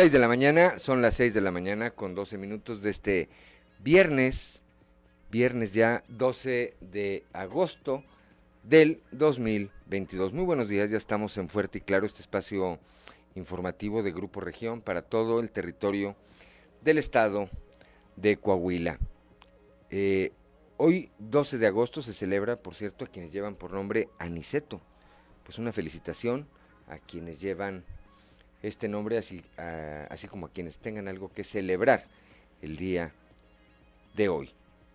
6 de la mañana, son las 6 de la mañana con 12 minutos de este viernes, viernes ya 12 de agosto del 2022. Muy buenos días, ya estamos en Fuerte y Claro, este espacio informativo de Grupo Región para todo el territorio del estado de Coahuila. Eh, hoy 12 de agosto se celebra, por cierto, a quienes llevan por nombre Aniceto. Pues una felicitación a quienes llevan este nombre, así, así como a quienes tengan algo que celebrar el día de hoy.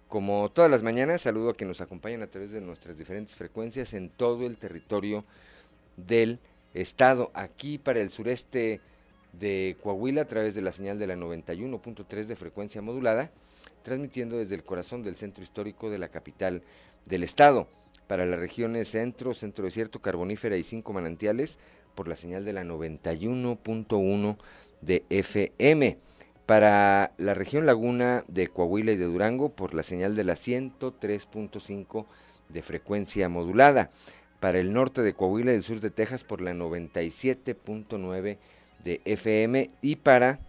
Como todas las mañanas, saludo a quienes nos acompañan a través de nuestras diferentes frecuencias en todo el territorio del estado. Aquí para el sureste de Coahuila a través de la señal de la 91.3 de frecuencia modulada, transmitiendo desde el corazón del centro histórico de la capital del estado. Para las regiones centro, centro desierto, carbonífera y cinco manantiales, por la señal de la 91.1 de FM. Para la región Laguna de Coahuila y de Durango por la señal de la 103.5 de frecuencia modulada. Para el norte de Coahuila y el sur de Texas por la 97.9 de FM. Y para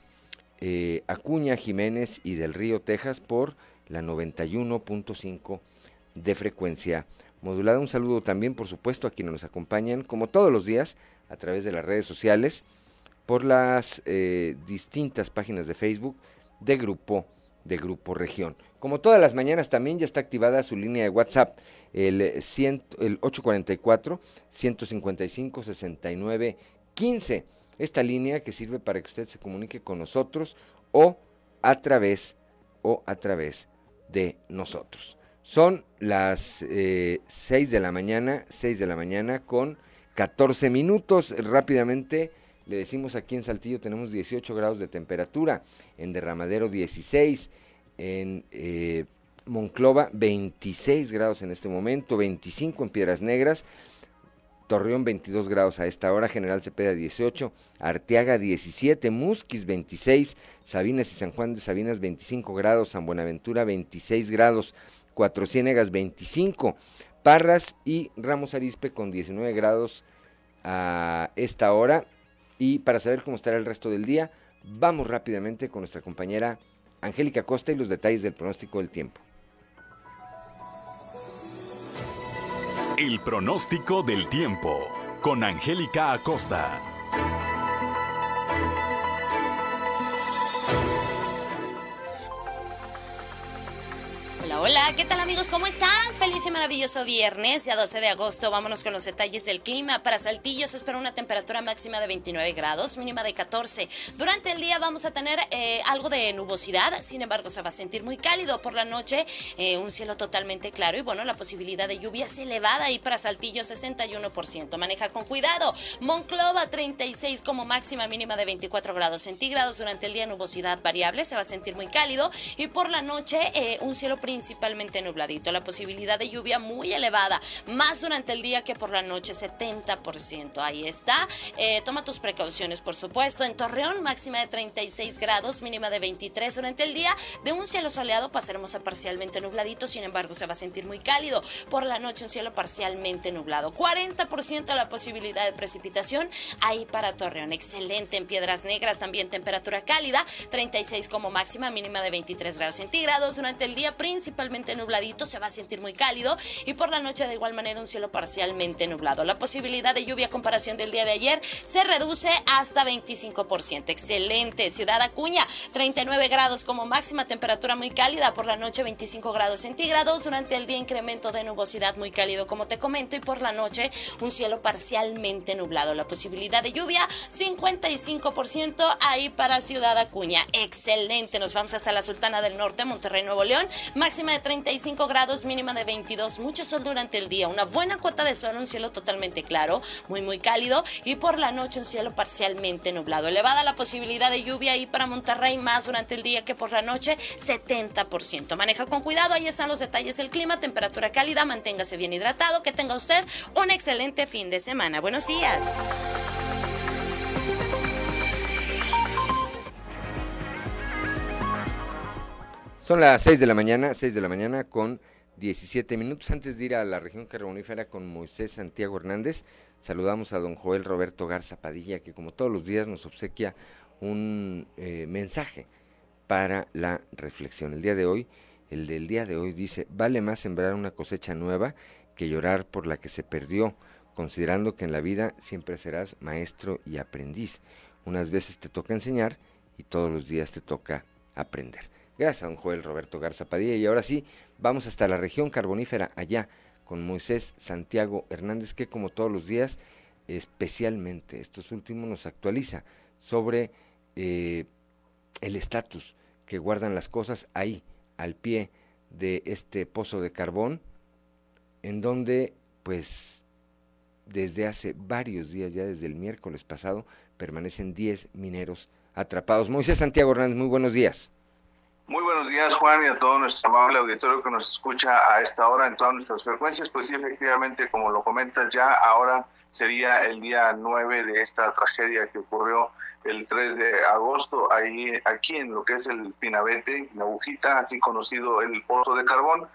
eh, Acuña, Jiménez y del Río, Texas por la 91.5 de frecuencia modulada. Un saludo también, por supuesto, a quienes nos acompañan, como todos los días, a través de las redes sociales, por las eh, distintas páginas de Facebook de Grupo de Grupo Región. Como todas las mañanas también ya está activada su línea de WhatsApp, el, el 844-155-6915. Esta línea que sirve para que usted se comunique con nosotros o a través o a través de nosotros. Son las eh, 6 de la mañana, 6 de la mañana con 14 minutos. Rápidamente le decimos aquí en Saltillo tenemos 18 grados de temperatura, en Derramadero 16, en eh, Monclova 26 grados en este momento, 25 en Piedras Negras, Torreón 22 grados a esta hora, General Cepeda 18, Arteaga 17, Musquis 26, Sabinas y San Juan de Sabinas 25 grados, San Buenaventura 26 grados, Cuatro Ciénegas 25, Parras y Ramos Arispe con 19 grados a esta hora. Y para saber cómo estará el resto del día, vamos rápidamente con nuestra compañera Angélica Costa y los detalles del pronóstico del tiempo. El pronóstico del tiempo con Angélica Acosta. Hola, ¿qué tal amigos? ¿Cómo están? Feliz y maravilloso viernes, ya 12 de agosto. Vámonos con los detalles del clima. Para Saltillo se espera una temperatura máxima de 29 grados, mínima de 14. Durante el día vamos a tener eh, algo de nubosidad, sin embargo se va a sentir muy cálido. Por la noche eh, un cielo totalmente claro y bueno, la posibilidad de lluvia es elevada y para Saltillo 61%. Maneja con cuidado. Monclova 36 como máxima, mínima de 24 grados centígrados. Durante el día nubosidad variable, se va a sentir muy cálido y por la noche eh, un cielo principal principalmente nubladito. La posibilidad de lluvia muy elevada, más durante el día que por la noche, 70%. Ahí está. Eh, toma tus precauciones, por supuesto. En Torreón, máxima de 36 grados, mínima de 23 durante el día. De un cielo soleado pasaremos a parcialmente nubladito, sin embargo, se va a sentir muy cálido. Por la noche, un cielo parcialmente nublado. 40% la posibilidad de precipitación ahí para Torreón. Excelente en Piedras Negras, también temperatura cálida, 36 como máxima, mínima de 23 grados centígrados. Durante el día, principalmente nubladito, se va a sentir muy cálido y por la noche de igual manera un cielo parcialmente nublado. La posibilidad de lluvia comparación del día de ayer se reduce hasta 25%. Excelente. Ciudad Acuña, 39 grados como máxima temperatura muy cálida, por la noche 25 grados centígrados, durante el día incremento de nubosidad muy cálido como te comento y por la noche un cielo parcialmente nublado. La posibilidad de lluvia 55% ahí para Ciudad Acuña. Excelente. Nos vamos hasta la Sultana del Norte, Monterrey, Nuevo León. Máxima de 35 grados, mínima de 22, mucho sol durante el día, una buena cuota de sol, un cielo totalmente claro, muy muy cálido y por la noche un cielo parcialmente nublado. Elevada la posibilidad de lluvia ahí para Monterrey más durante el día que por la noche, 70%. Maneja con cuidado, ahí están los detalles del clima, temperatura cálida, manténgase bien hidratado, que tenga usted un excelente fin de semana. Buenos días. Son las 6 de la mañana, 6 de la mañana con 17 minutos. Antes de ir a la región carbonífera con Moisés Santiago Hernández, saludamos a don Joel Roberto Garza Padilla, que como todos los días nos obsequia un eh, mensaje para la reflexión. El día de hoy, el del día de hoy dice, vale más sembrar una cosecha nueva que llorar por la que se perdió, considerando que en la vida siempre serás maestro y aprendiz. Unas veces te toca enseñar y todos los días te toca aprender. Gracias a don Joel Roberto Garza Padilla. Y ahora sí, vamos hasta la región carbonífera, allá, con Moisés Santiago Hernández, que como todos los días, especialmente estos últimos, nos actualiza sobre eh, el estatus que guardan las cosas ahí, al pie de este pozo de carbón, en donde, pues, desde hace varios días, ya desde el miércoles pasado, permanecen 10 mineros atrapados. Moisés Santiago Hernández, muy buenos días. Muy buenos días, Juan, y a todo nuestro amable auditorio que nos escucha a esta hora en todas nuestras frecuencias. Pues sí, efectivamente, como lo comentas ya, ahora sería el día 9 de esta tragedia que ocurrió el 3 de agosto, ahí, aquí en lo que es el Pinabete, la agujita, así conocido el pozo de carbón.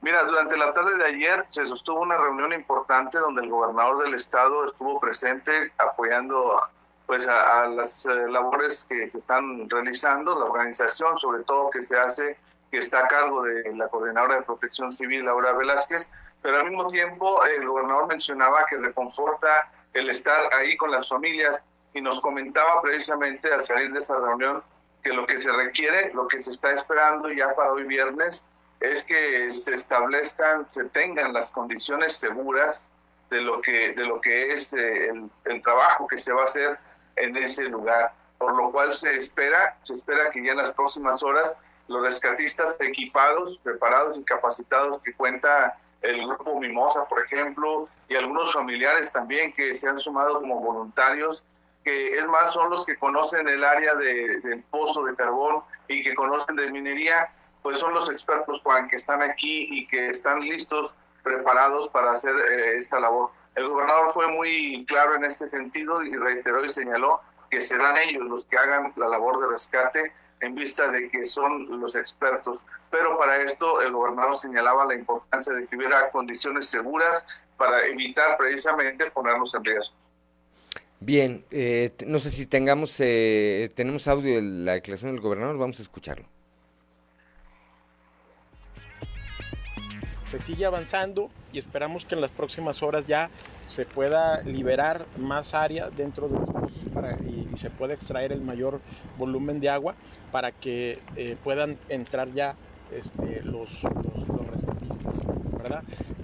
Mira, durante la tarde de ayer se sostuvo una reunión importante donde el gobernador del estado estuvo presente apoyando pues a, las eh, labores que se están realizando, la organización sobre todo que se hace, que está a cargo de la coordinadora de protección civil, Laura Velázquez, pero al mismo tiempo el gobernador mencionaba que reconforta el estar ahí con las familias y nos comentaba precisamente al salir de esta reunión que lo que se requiere, lo que se está esperando ya para hoy viernes, es que se establezcan, se tengan las condiciones seguras de lo que, de lo que es eh, el, el trabajo que se va a hacer en ese lugar, por lo cual se espera, se espera que ya en las próximas horas los rescatistas equipados, preparados y capacitados que cuenta el grupo Mimosa, por ejemplo, y algunos familiares también que se han sumado como voluntarios, que es más son los que conocen el área de, del pozo de carbón y que conocen de minería, pues son los expertos, Juan, que están aquí y que están listos, preparados para hacer eh, esta labor. El gobernador fue muy claro en este sentido y reiteró y señaló que serán ellos los que hagan la labor de rescate en vista de que son los expertos. Pero para esto el gobernador señalaba la importancia de que hubiera condiciones seguras para evitar precisamente ponernos en riesgo. Bien, eh, no sé si tengamos eh, tenemos audio de la declaración del gobernador, vamos a escucharlo. Se sigue avanzando y esperamos que en las próximas horas ya se pueda liberar más área dentro de los pozos para, y, se pueda extraer el mayor volumen de agua para que eh, puedan entrar ya este, los, los, los, rescatistas,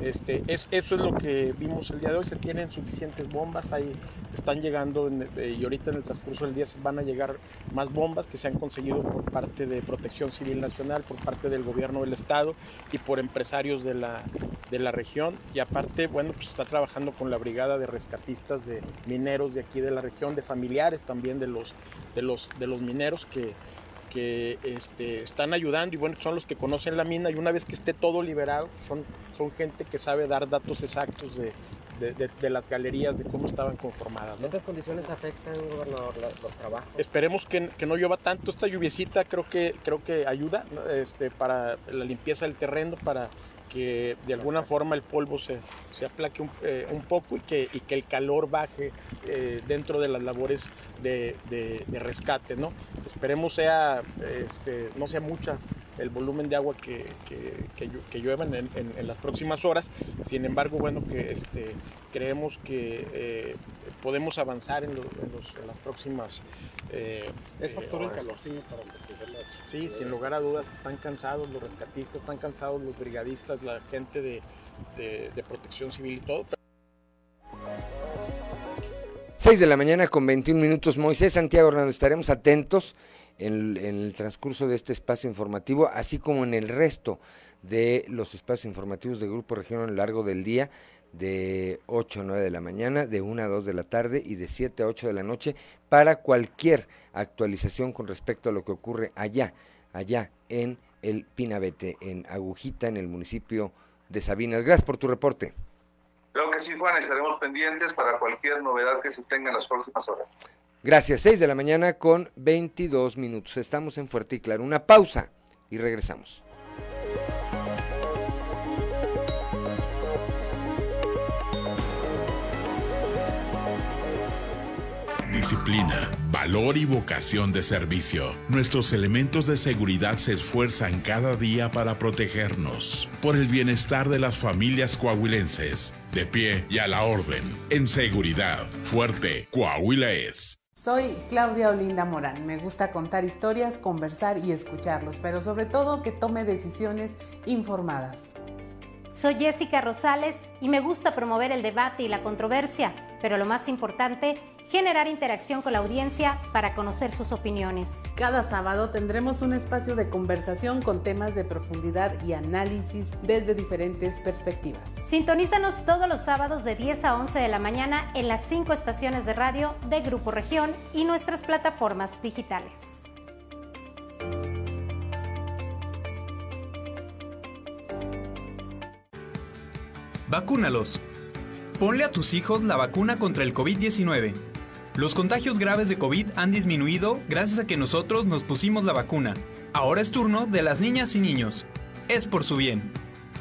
Este, es, eso es lo que vimos el día de hoy, se tienen suficientes bombas, ahí están llegando eh, y ahorita en el transcurso del día van a llegar más bombas que se han conseguido por parte de Protección Civil Nacional, por parte del gobierno del estado y por empresarios de la, de la región. Y aparte, bueno, pues está trabajando con la brigada de rescatistas de mineros de aquí de la región, de familiares también de los, de los, de los mineros que que este, están ayudando y bueno, son los que conocen la mina y una vez que esté todo liberado, son, son gente que sabe dar datos exactos de, de, de, de las galerías, de cómo estaban conformadas. ¿no? ¿Estas condiciones afectan, gobernador, los, los trabajos? Esperemos que, que, no llueva tanto. Esta lluviecita creo que, creo que ayuda ¿no? este, para la limpieza del terreno, para que de alguna forma el polvo se, se aplaque un, eh, un poco y que, y que, el calor baje eh, dentro de las labores de, de, de rescate. ¿no? Esperemos sea, este, no sea mucha el volumen de agua que, que, que, que llueva en, en, en, las próximas horas. Sin embargo, bueno, que este, creemos que eh, podemos avanzar en, lo, en, los, las próximas eh, ¿Es factor eh, el calor, sí, para las... Sí, sin lugar a dudas, están cansados los rescatistas, están cansados los brigadistas, la gente de, de, de protección civil y todo. 6 de la mañana con 21 minutos. Moisés Santiago Hernández, estaremos atentos en, el transcurso de este espacio informativo, así como en el resto de los espacios informativos de Grupo Región a lo largo del día, de 8 a 9 de la mañana, de 1 a 2 de la tarde y de 7 a 8 de la noche, para cualquier actualización con respecto a lo que ocurre allá, allá en el Pinabete, en Agujita, en el municipio de Sabinas. Gracias por tu reporte. Creo que sí, Juan, estaremos pendientes para cualquier novedad que se tenga en las próximas horas. Gracias, 6 de la mañana con 22 minutos. Estamos en Fuerte y Claro. Una pausa y regresamos. Disciplina, valor y vocación de servicio. Nuestros elementos de seguridad se esfuerzan cada día para protegernos. Por el bienestar de las familias coahuilenses. De pie y a la orden. En seguridad. Fuerte. Coahuila es. Soy Claudia Olinda Morán. Me gusta contar historias, conversar y escucharlos, pero sobre todo que tome decisiones informadas. Soy Jessica Rosales y me gusta promover el debate y la controversia, pero lo más importante, generar interacción con la audiencia para conocer sus opiniones. Cada sábado tendremos un espacio de conversación con temas de profundidad y análisis desde diferentes perspectivas. Sintonízanos todos los sábados de 10 a 11 de la mañana en las cinco estaciones de radio de Grupo Región y nuestras plataformas digitales. Vacúnalos. Ponle a tus hijos la vacuna contra el COVID-19. Los contagios graves de COVID han disminuido gracias a que nosotros nos pusimos la vacuna. Ahora es turno de las niñas y niños. Es por su bien.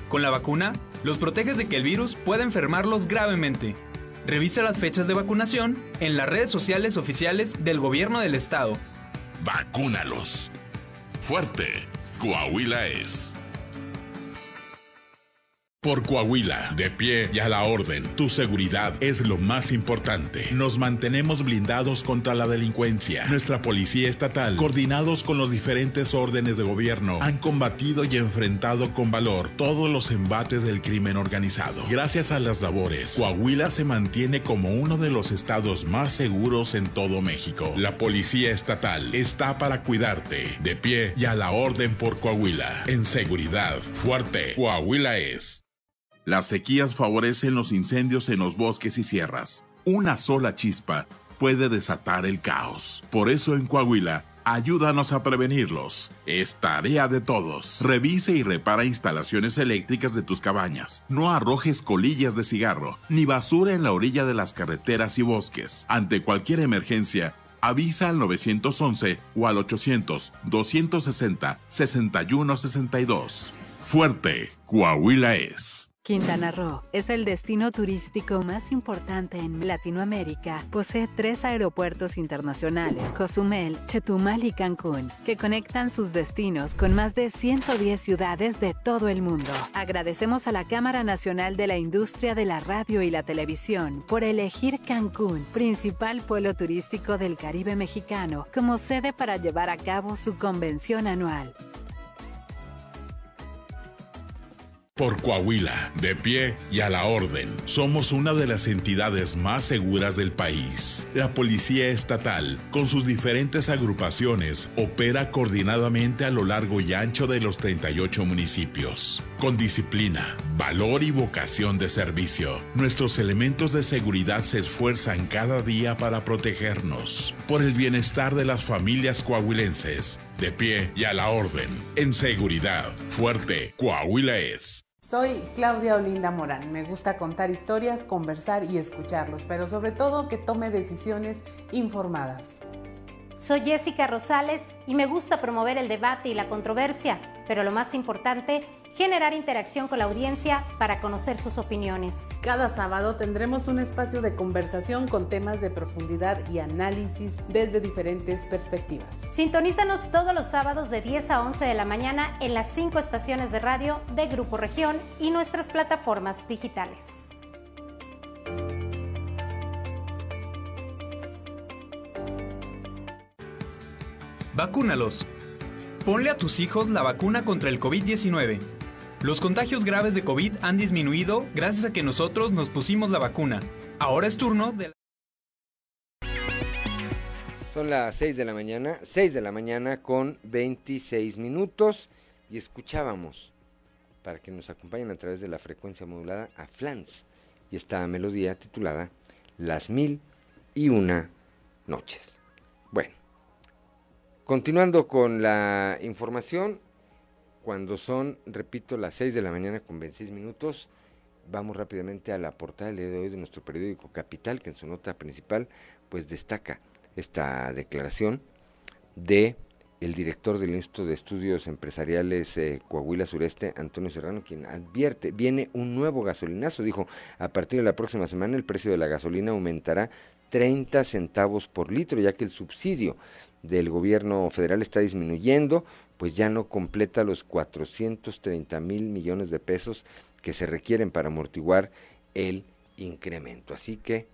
Con la vacuna, los proteges de que el virus pueda enfermarlos gravemente. Revisa las fechas de vacunación en las redes sociales oficiales del gobierno del estado. Vacúnalos. Fuerte. Coahuila es. Por Coahuila, de pie y a la orden, tu seguridad es lo más importante. Nos mantenemos blindados contra la delincuencia. Nuestra policía estatal, coordinados con los diferentes órdenes de gobierno, han combatido y enfrentado con valor todos los embates del crimen organizado. Gracias a las labores, Coahuila se mantiene como uno de los estados más seguros en todo México. La policía estatal está para cuidarte, de pie y a la orden por Coahuila. En seguridad, fuerte, Coahuila es. Las sequías favorecen los incendios en los bosques y sierras. Una sola chispa puede desatar el caos. Por eso en Coahuila, ayúdanos a prevenirlos. Es tarea de todos. Revise y repara instalaciones eléctricas de tus cabañas. No arrojes colillas de cigarro, ni basura en la orilla de las carreteras y bosques. Ante cualquier emergencia, avisa al 911 o al 800-260-6162. Fuerte, Coahuila es. Quintana Roo es el destino turístico más importante en Latinoamérica. Posee tres aeropuertos internacionales, Cozumel, Chetumal y Cancún, que conectan sus destinos con más de 110 ciudades de todo el mundo. Agradecemos a la Cámara Nacional de la Industria de la Radio y la Televisión por elegir Cancún, principal pueblo turístico del Caribe mexicano, como sede para llevar a cabo su convención anual. Por Coahuila, de pie y a la orden, somos una de las entidades más seguras del país. La Policía Estatal, con sus diferentes agrupaciones, opera coordinadamente a lo largo y ancho de los 38 municipios. Con disciplina, valor y vocación de servicio, nuestros elementos de seguridad se esfuerzan cada día para protegernos. Por el bienestar de las familias coahuilenses, de pie y a la orden, en seguridad, fuerte, Coahuila es. Soy Claudia Olinda Morán. Me gusta contar historias, conversar y escucharlos, pero sobre todo que tome decisiones informadas. Soy Jessica Rosales y me gusta promover el debate y la controversia, pero lo más importante, generar interacción con la audiencia para conocer sus opiniones. Cada sábado tendremos un espacio de conversación con temas de profundidad y análisis desde diferentes perspectivas. Sintonízanos todos los sábados de 10 a 11 de la mañana en las cinco estaciones de radio de Grupo Región y nuestras plataformas digitales. Vacúnalos. Ponle a tus hijos la vacuna contra el COVID-19. Los contagios graves de COVID han disminuido gracias a que nosotros nos pusimos la vacuna. Ahora es turno de... Son las 6 de la mañana, 6 de la mañana con 26 minutos y escuchábamos, para que nos acompañen a través de la frecuencia modulada, a Flans y esta melodía titulada Las mil y una noches. Bueno, continuando con la información, cuando son, repito, las 6 de la mañana con 26 minutos, vamos rápidamente a la portada de hoy de nuestro periódico Capital, que en su nota principal pues destaca esta declaración de el director del Instituto de Estudios Empresariales eh, Coahuila Sureste, Antonio Serrano, quien advierte, viene un nuevo gasolinazo, dijo, a partir de la próxima semana el precio de la gasolina aumentará 30 centavos por litro, ya que el subsidio del gobierno federal está disminuyendo, pues ya no completa los 430 mil millones de pesos que se requieren para amortiguar el incremento. Así que,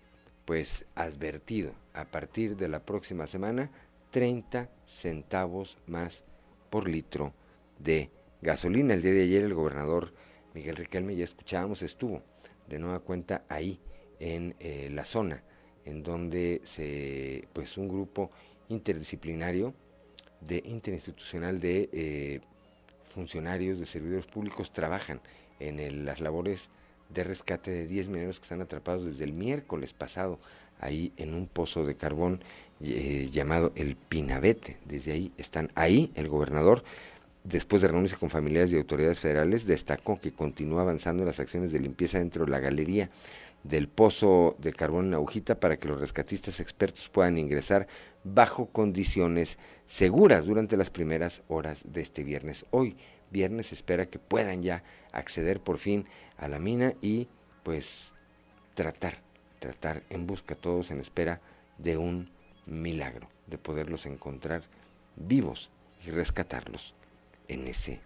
pues advertido, a partir de la próxima semana, 30 centavos más por litro de gasolina. El día de ayer el gobernador Miguel Riquelme, ya escuchábamos, estuvo de nueva cuenta ahí en eh, la zona en donde se, pues un grupo interdisciplinario de interinstitucional de eh, funcionarios de servidores públicos trabajan en las labores de rescate de 10 mineros que están atrapados desde el miércoles pasado ahí en un pozo de carbón eh, llamado el Pinabete. Desde ahí están ahí el gobernador. Después de reunirse con familiares y autoridades federales, destacó que continúa avanzando las acciones de limpieza dentro de la galería del pozo de carbón en Agujita para que los rescatistas expertos puedan ingresar bajo condiciones seguras durante las primeras horas de este viernes. Hoy, viernes, espera que puedan ya acceder por fin a la mina y pues tratar, tratar en busca todos en espera de un milagro, de poderlos encontrar vivos y rescatarlos en ese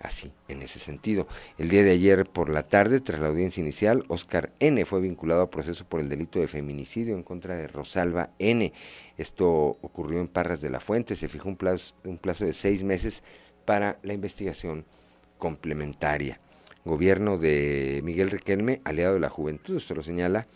así, en ese sentido. El día de ayer por la tarde, tras la audiencia inicial, Oscar N. fue vinculado a proceso por el delito de feminicidio en contra de Rosalba N. Esto ocurrió en Parras de la Fuente, se fijó un plazo, de seis meses para la investigación complementaria. Gobierno de Miguel Riquelme, aliado de la juventud, esto lo señala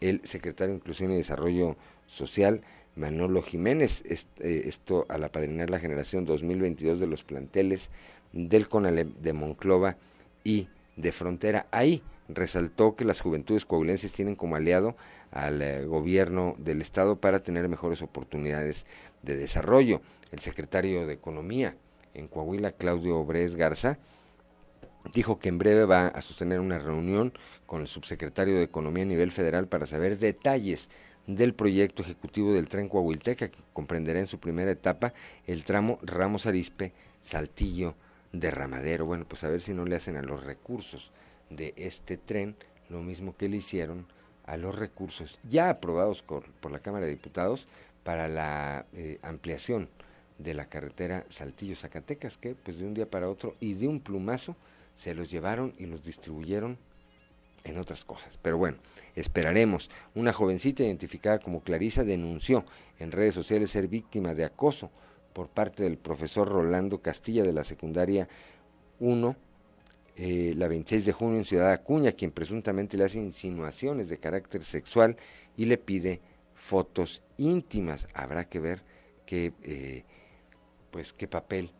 el secretario de Inclusión y Desarrollo Social, Manolo Jiménez, eh, esto al apadrinar la generación 2022 de los planteles del CONALEP de Monclova y de Frontera. Ahí resaltó que las juventudes coahuilenses tienen como aliado al eh, gobierno del estado para tener mejores oportunidades de desarrollo. El secretario de Economía en Coahuila, Claudio Obres Garza, dijo que en breve va a sostener una reunión con el subsecretario de Economía a nivel federal para saber detalles del proyecto ejecutivo del tren Coahuilteca, que comprenderá en su primera etapa el tramo Ramos Arispe, Saltillo, Derramadero. Bueno, pues a ver si no le hacen a los recursos de este tren lo mismo que le hicieron a los recursos ya aprobados por, la Cámara de Diputados para la eh, ampliación de la carretera Saltillo-Zacatecas, que pues de un día para otro y de un plumazo se los llevaron y los distribuyeron en otras cosas. Pero bueno, esperaremos. Una jovencita identificada como Clarisa denunció en redes sociales ser víctima de acoso por parte del profesor Rolando Castilla de la secundaria 1, eh, la 26 de junio en Ciudad Acuña, quien presuntamente le hace insinuaciones de carácter sexual y le pide fotos íntimas. Habrá que ver qué, eh, pues, qué papel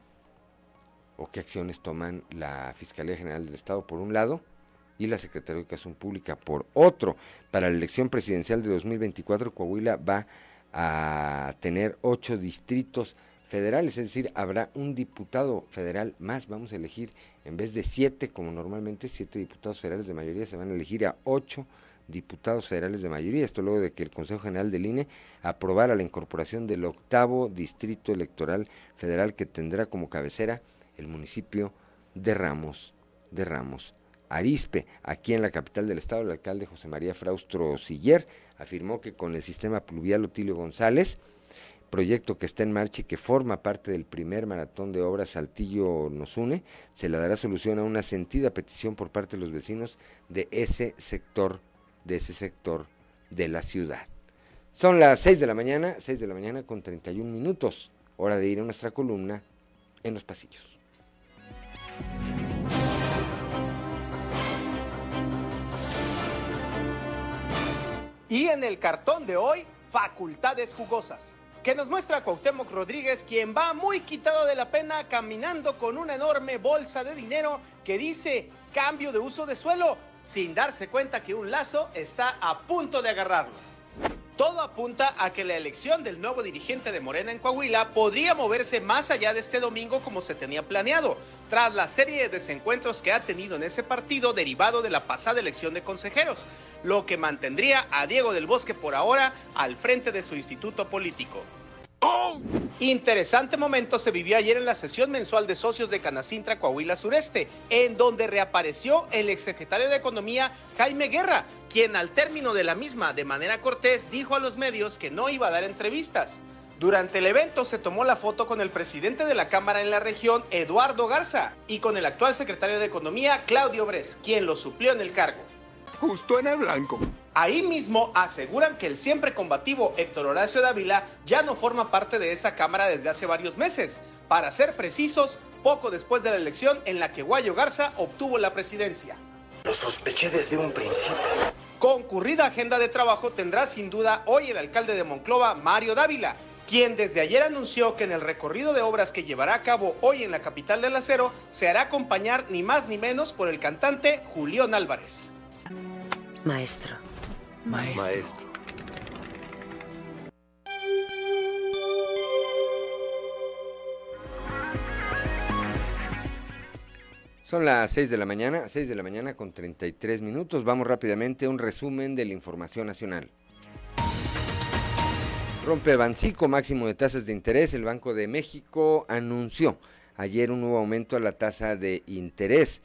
o qué acciones toman la Fiscalía General del Estado por un lado y la Secretaría de Educación Pública por otro. Para la elección presidencial de 2024, Coahuila va a tener ocho distritos federales, es decir, habrá un diputado federal más, vamos a elegir, en vez de siete, como normalmente, siete diputados federales de mayoría, se van a elegir a ocho diputados federales de mayoría, esto luego de que el Consejo General del INE aprobara la incorporación del octavo distrito electoral federal que tendrá como cabecera el municipio de Ramos, de Ramos Arispe. Aquí en la capital del estado, el alcalde José María Fraustro Siller afirmó que con el sistema pluvial Otilio González, proyecto que está en marcha y que forma parte del primer maratón de obras Saltillo nos une, se le dará solución a una sentida petición por parte de los vecinos de ese sector, de ese sector de la ciudad. Son las 6 de la mañana, 6 de la mañana con 31 minutos, hora de ir a nuestra columna en los pasillos. Y en el cartón de hoy, facultades jugosas. Que nos muestra Cuauhtémoc Rodríguez, quien va muy quitado de la pena caminando con una enorme bolsa de dinero que dice cambio de uso de suelo, sin darse cuenta que un lazo está a punto de agarrarlo. Todo apunta a que la elección del nuevo dirigente de Morena en Coahuila podría moverse más allá de este domingo como se tenía planeado, tras la serie de desencuentros que ha tenido en ese partido derivado de la pasada elección de consejeros, lo que mantendría a Diego del Bosque por ahora al frente de su instituto político. Interesante momento se vivió ayer en la sesión mensual de socios de Canacintra Coahuila Sureste, en donde reapareció el exsecretario de Economía Jaime Guerra, quien al término de la misma, de manera cortés, dijo a los medios que no iba a dar entrevistas. Durante el evento se tomó la foto con el presidente de la Cámara en la región, Eduardo Garza, y con el actual secretario de Economía, Claudio Bres, quien lo suplió en el cargo. Justo en el blanco. Ahí mismo aseguran que el siempre combativo Héctor Horacio Dávila ya no forma parte de esa Cámara desde hace varios meses. Para ser precisos, poco después de la elección en la que Guayo Garza obtuvo la presidencia. Lo sospeché desde un principio. Concurrida agenda de trabajo tendrá sin duda hoy el alcalde de Monclova, Mario Dávila, quien desde ayer anunció que en el recorrido de obras que llevará a cabo hoy en la capital del acero se hará acompañar ni más ni menos por el cantante Julián Álvarez. Maestro. Maestro. Maestro. Son las 6 de la mañana, 6 de la mañana con 33 minutos. Vamos rápidamente a un resumen de la información nacional. Rompe Bancico máximo de tasas de interés. El Banco de México anunció ayer un nuevo aumento a la tasa de interés.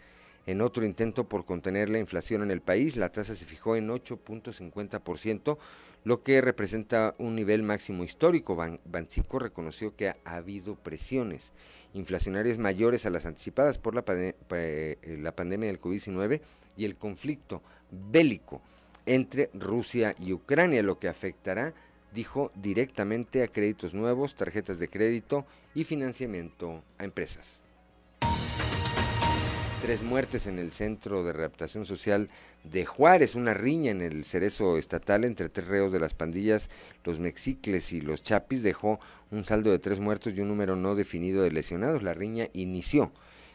En otro intento por contener la inflación en el país, la tasa se fijó en 8.50%, lo que representa un nivel máximo histórico. Bancico reconoció que ha habido presiones inflacionarias mayores a las anticipadas por la, eh, la pandemia del COVID-19 y el conflicto bélico entre Rusia y Ucrania, lo que afectará, dijo, directamente a créditos nuevos, tarjetas de crédito y financiamiento a empresas. Tres muertes en el Centro de Readaptación Social de Juárez, una riña en el cerezo estatal entre tres reos de las pandillas, los Mexicles y los Chapis dejó un saldo de tres muertos y un número no definido de lesionados. La riña inició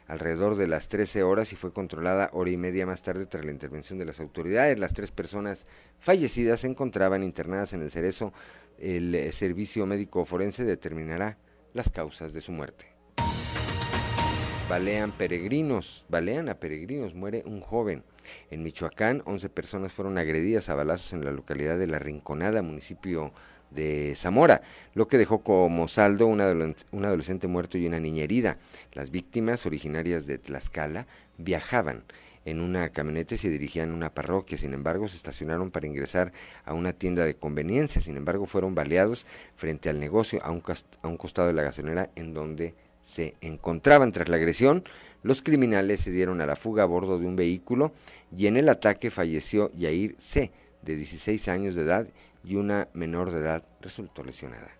alrededor de las 13 horas y fue controlada hora y media más tarde tras la intervención de las autoridades. Las tres personas fallecidas se encontraban internadas en el cerezo. El eh, servicio médico forense determinará las causas de su muerte. Balean peregrinos, balean a peregrinos, muere un joven. En Michoacán, 11 personas fueron agredidas a balazos en la localidad de La Rinconada, municipio de Zamora, lo que dejó como saldo un adolescente muerto y una niña herida. Las víctimas, originarias de Tlaxcala, viajaban en una camioneta y se dirigían a una parroquia. Sin embargo, se estacionaron para ingresar a una tienda de conveniencia. Sin embargo, fueron baleados frente al negocio a un, a un costado de la gasolinera en donde se encontraban. Tras la agresión, los criminales se dieron a la fuga a bordo de un vehículo y en el ataque falleció Yair C., de 16 años de edad, y una menor de edad resultó lesionada.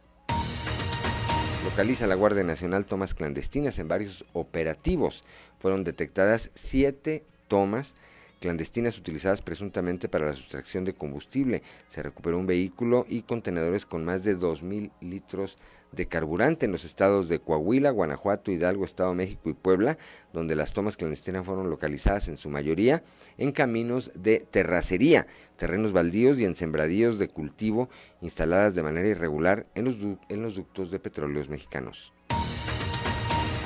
Localiza la Guardia Nacional tomas clandestinas en varios operativos. Fueron detectadas siete tomas clandestinas utilizadas presuntamente para la sustracción de combustible. Se recuperó un vehículo y contenedores con más de 2.000 litros de carburante en los estados de Coahuila, Guanajuato, Hidalgo, Estado de México y Puebla, donde las tomas clandestinas fueron localizadas en su mayoría en caminos de terracería, terrenos baldíos y en sembradíos de cultivo instaladas de manera irregular en los, en los ductos de petróleos mexicanos.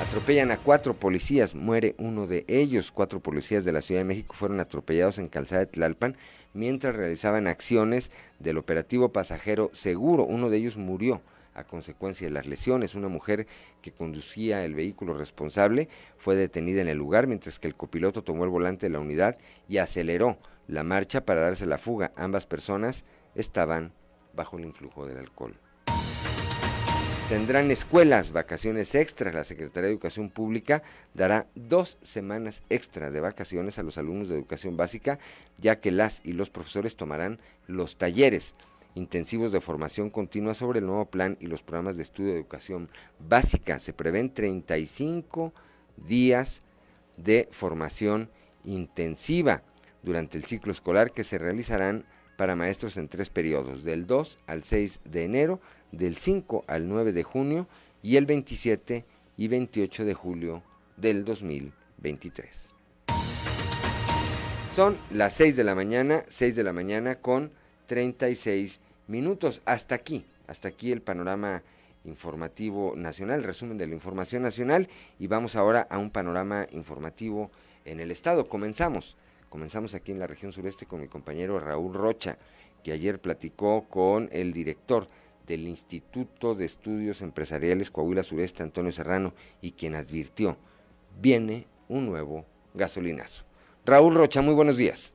Atropellan a cuatro policías, muere uno de ellos. Cuatro policías de la Ciudad de México fueron atropellados en Calzada de Tlalpan mientras realizaban acciones del operativo pasajero seguro. Uno de ellos murió a consecuencia de las lesiones. Una mujer que conducía el vehículo responsable fue detenida en el lugar mientras que el copiloto tomó el volante de la unidad y aceleró la marcha para darse la fuga. Ambas personas estaban bajo el influjo del alcohol. Tendrán escuelas, vacaciones extras. La Secretaría de Educación Pública dará dos semanas extra de vacaciones a los alumnos de educación básica, ya que las y los profesores tomarán los talleres intensivos de formación continua sobre el nuevo plan y los programas de estudio de educación básica. Se prevén 35 días de formación intensiva durante el ciclo escolar que se realizarán para maestros en tres periodos, del 2 al 6 de enero, del 5 al 9 de junio y el 27 y 28 de julio del 2023. Son las 6 de la mañana, 6 de la mañana con 36 minutos. Hasta aquí, hasta aquí el panorama informativo nacional, resumen de la información nacional y vamos ahora a un panorama informativo en el estado. Comenzamos, comenzamos aquí en la región sureste con mi compañero Raúl Rocha, que ayer platicó con el director del Instituto de Estudios Empresariales Coahuila Sureste, Antonio Serrano, y quien advirtió, viene un nuevo gasolinazo. Raúl Rocha, muy buenos días.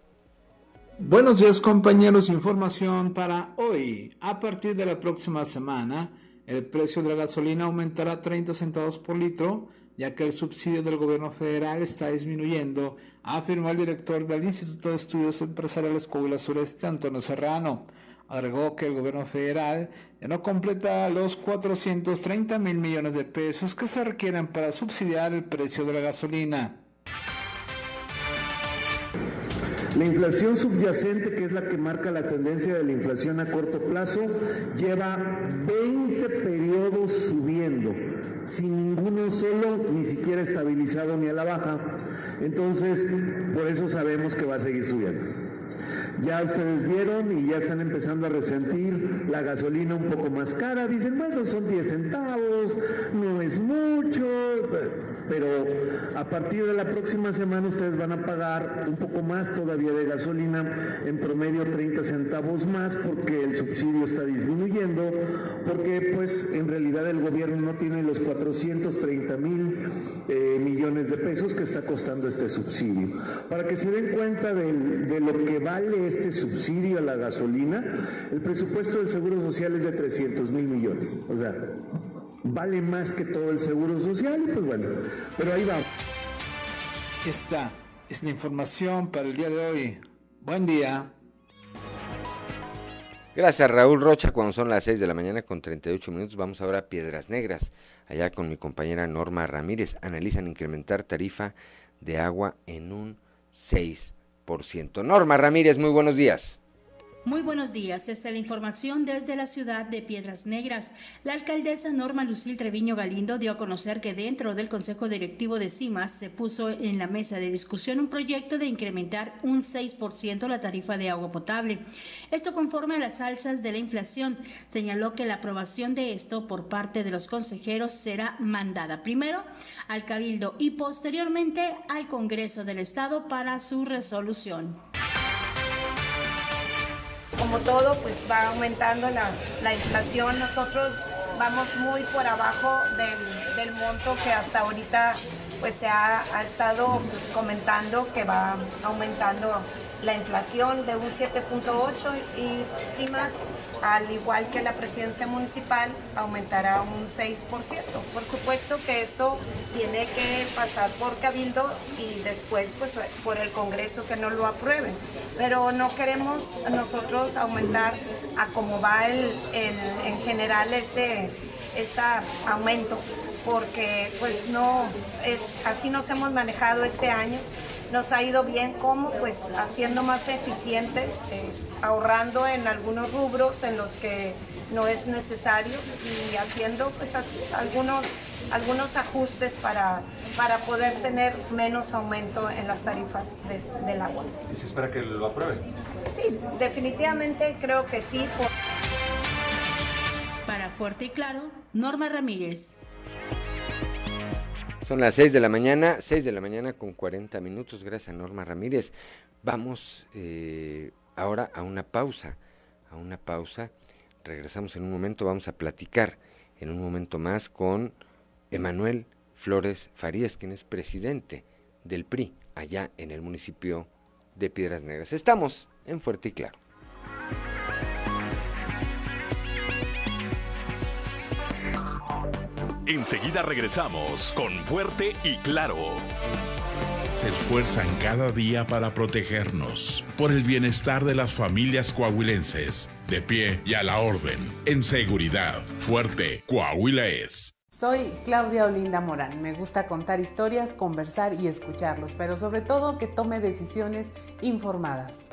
Buenos días compañeros, información para hoy. A partir de la próxima semana, el precio de la gasolina aumentará 30 centavos por litro, ya que el subsidio del gobierno federal está disminuyendo, afirmó el director del Instituto de Estudios Empresariales Coahuila Sureste, Antonio Serrano. Agregó que el gobierno federal ya no completa los 430 mil millones de pesos que se requieren para subsidiar el precio de la gasolina. La inflación subyacente, que es la que marca la tendencia de la inflación a corto plazo, lleva 20 periodos subiendo, sin ninguno solo, ni siquiera estabilizado ni a la baja. Entonces, por eso sabemos que va a seguir subiendo. Ya ustedes vieron y ya están empezando a resentir la gasolina un poco más cara. Dicen, bueno, son 10 centavos, no es mucho, pero a partir de la próxima semana ustedes van a pagar un poco más todavía de gasolina, en promedio 30 centavos más, porque el subsidio está disminuyendo, porque pues en realidad el gobierno no tiene los 430 mil eh, millones de pesos que está costando este subsidio. Para que se den cuenta de, de lo que vale este subsidio a la gasolina, el presupuesto del Seguro Social es de 300 mil millones. O sea, vale más que todo el Seguro Social, pues bueno, pero ahí va. Esta es la información para el día de hoy. Buen día. Gracias Raúl Rocha, cuando son las 6 de la mañana con 38 minutos, vamos ahora a Piedras Negras, allá con mi compañera Norma Ramírez, analizan incrementar tarifa de agua en un 6%. Norma Ramírez, muy buenos días. Muy buenos días. Esta es la información desde la ciudad de Piedras Negras. La alcaldesa Norma Lucil Treviño Galindo dio a conocer que dentro del Consejo Directivo de CIMAS se puso en la mesa de discusión un proyecto de incrementar un 6% la tarifa de agua potable. Esto conforme a las alzas de la inflación. Señaló que la aprobación de esto por parte de los consejeros será mandada primero al Cabildo y posteriormente al Congreso del Estado para su resolución como todo, pues va aumentando la, la inflación. Nosotros vamos muy por abajo del, monto que hasta ahorita pues se ha, ha estado comentando que va aumentando la inflación de un 7.8 y CIMAS, al igual que la presidencia municipal, aumentará un 6%. Por supuesto que esto tiene que pasar por cabildo y después pues, por el Congreso que no lo apruebe. Pero no queremos nosotros aumentar a cómo va el, en general este, este aumento, porque pues no, es, así nos hemos manejado este año nos ha ido bien como pues haciendo más eficientes, eh, ahorrando en algunos rubros en los que no es necesario y haciendo pues así, algunos, algunos ajustes para, para poder tener menos aumento en las tarifas de, del agua. ¿Y se espera que lo aprueben? Sí, definitivamente creo que sí. Para Fuerte y Claro, Norma Ramírez. Son las 6 de la mañana, 6 de la mañana con 40 minutos, gracias a Norma Ramírez. Vamos eh, ahora a una pausa, a una pausa. Regresamos en un momento, vamos a platicar en un momento más con Emanuel Flores Farías, quien es presidente del PRI allá en el municipio de Piedras Negras. Estamos en Fuerte y Claro. Enseguida regresamos con Fuerte y Claro. Se esfuerzan cada día para protegernos por el bienestar de las familias coahuilenses. De pie y a la orden. En seguridad. Fuerte. Coahuila es. Soy Claudia Olinda Morán. Me gusta contar historias, conversar y escucharlos, pero sobre todo que tome decisiones informadas.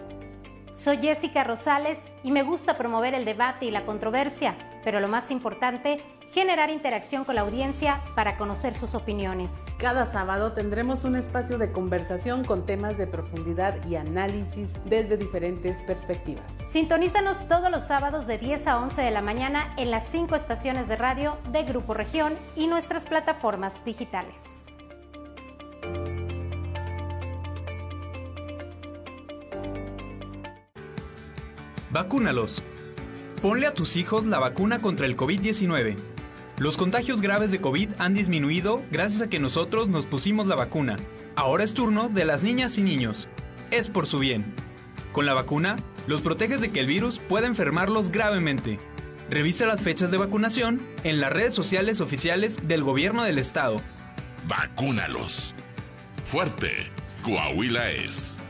Soy Jessica Rosales y me gusta promover el debate y la controversia, pero lo más importante, generar interacción con la audiencia para conocer sus opiniones. Cada sábado tendremos un espacio de conversación con temas de profundidad y análisis desde diferentes perspectivas. Sintonízanos todos los sábados de 10 a 11 de la mañana en las cinco estaciones de radio de Grupo Región y nuestras plataformas digitales. Vacúnalos. Ponle a tus hijos la vacuna contra el COVID-19. Los contagios graves de COVID han disminuido gracias a que nosotros nos pusimos la vacuna. Ahora es turno de las niñas y niños. Es por su bien. Con la vacuna, los proteges de que el virus pueda enfermarlos gravemente. Revisa las fechas de vacunación en las redes sociales oficiales del gobierno del estado. Vacúnalos. Fuerte. Coahuila es.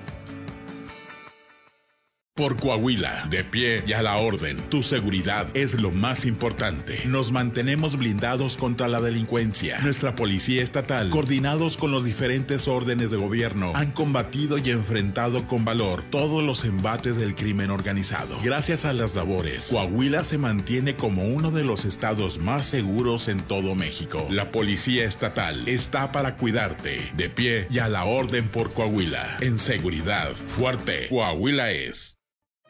Por Coahuila, de pie y a la orden, tu seguridad es lo más importante. Nos mantenemos blindados contra la delincuencia. Nuestra policía estatal, coordinados con los diferentes órdenes de gobierno, han combatido y enfrentado con valor todos los embates del crimen organizado. Gracias a las labores, Coahuila se mantiene como uno de los estados más seguros en todo México. La policía estatal está para cuidarte, de pie y a la orden por Coahuila. En seguridad, fuerte, Coahuila es.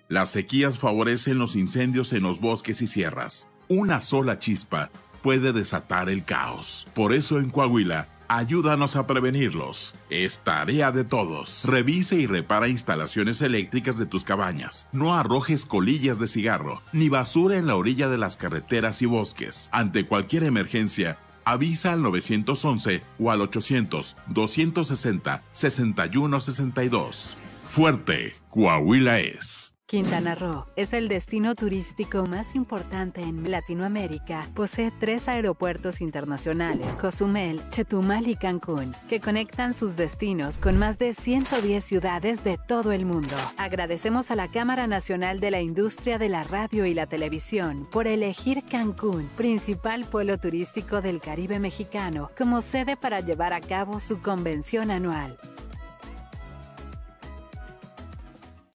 Las sequías favorecen los incendios en los bosques y sierras. Una sola chispa puede desatar el caos. Por eso en Coahuila, ayúdanos a prevenirlos. Es tarea de todos. Revise y repara instalaciones eléctricas de tus cabañas. No arrojes colillas de cigarro, ni basura en la orilla de las carreteras y bosques. Ante cualquier emergencia, avisa al 911 o al 800-260-6162. Fuerte, Coahuila es. Quintana Roo es el destino turístico más importante en Latinoamérica. Posee tres aeropuertos internacionales, Cozumel, Chetumal y Cancún, que conectan sus destinos con más de 110 ciudades de todo el mundo. Agradecemos a la Cámara Nacional de la Industria de la Radio y la Televisión por elegir Cancún, principal pueblo turístico del Caribe mexicano, como sede para llevar a cabo su convención anual.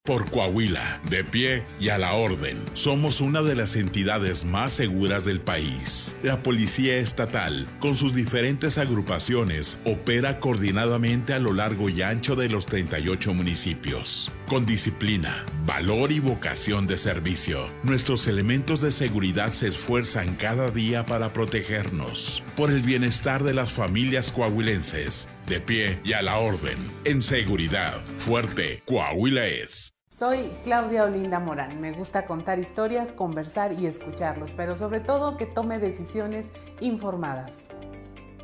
Por Coahuila, de pie y a la orden, somos una de las entidades más seguras del país. La Policía Estatal, con sus diferentes agrupaciones, opera coordinadamente a lo largo y ancho de los 38 municipios. Con disciplina, valor y vocación de servicio, nuestros elementos de seguridad se esfuerzan cada día para protegernos. Por el bienestar de las familias coahuilenses, de pie y a la orden, en seguridad, fuerte, Coahuila es. Soy Claudia Olinda Morán. Me gusta contar historias, conversar y escucharlos, pero sobre todo que tome decisiones informadas.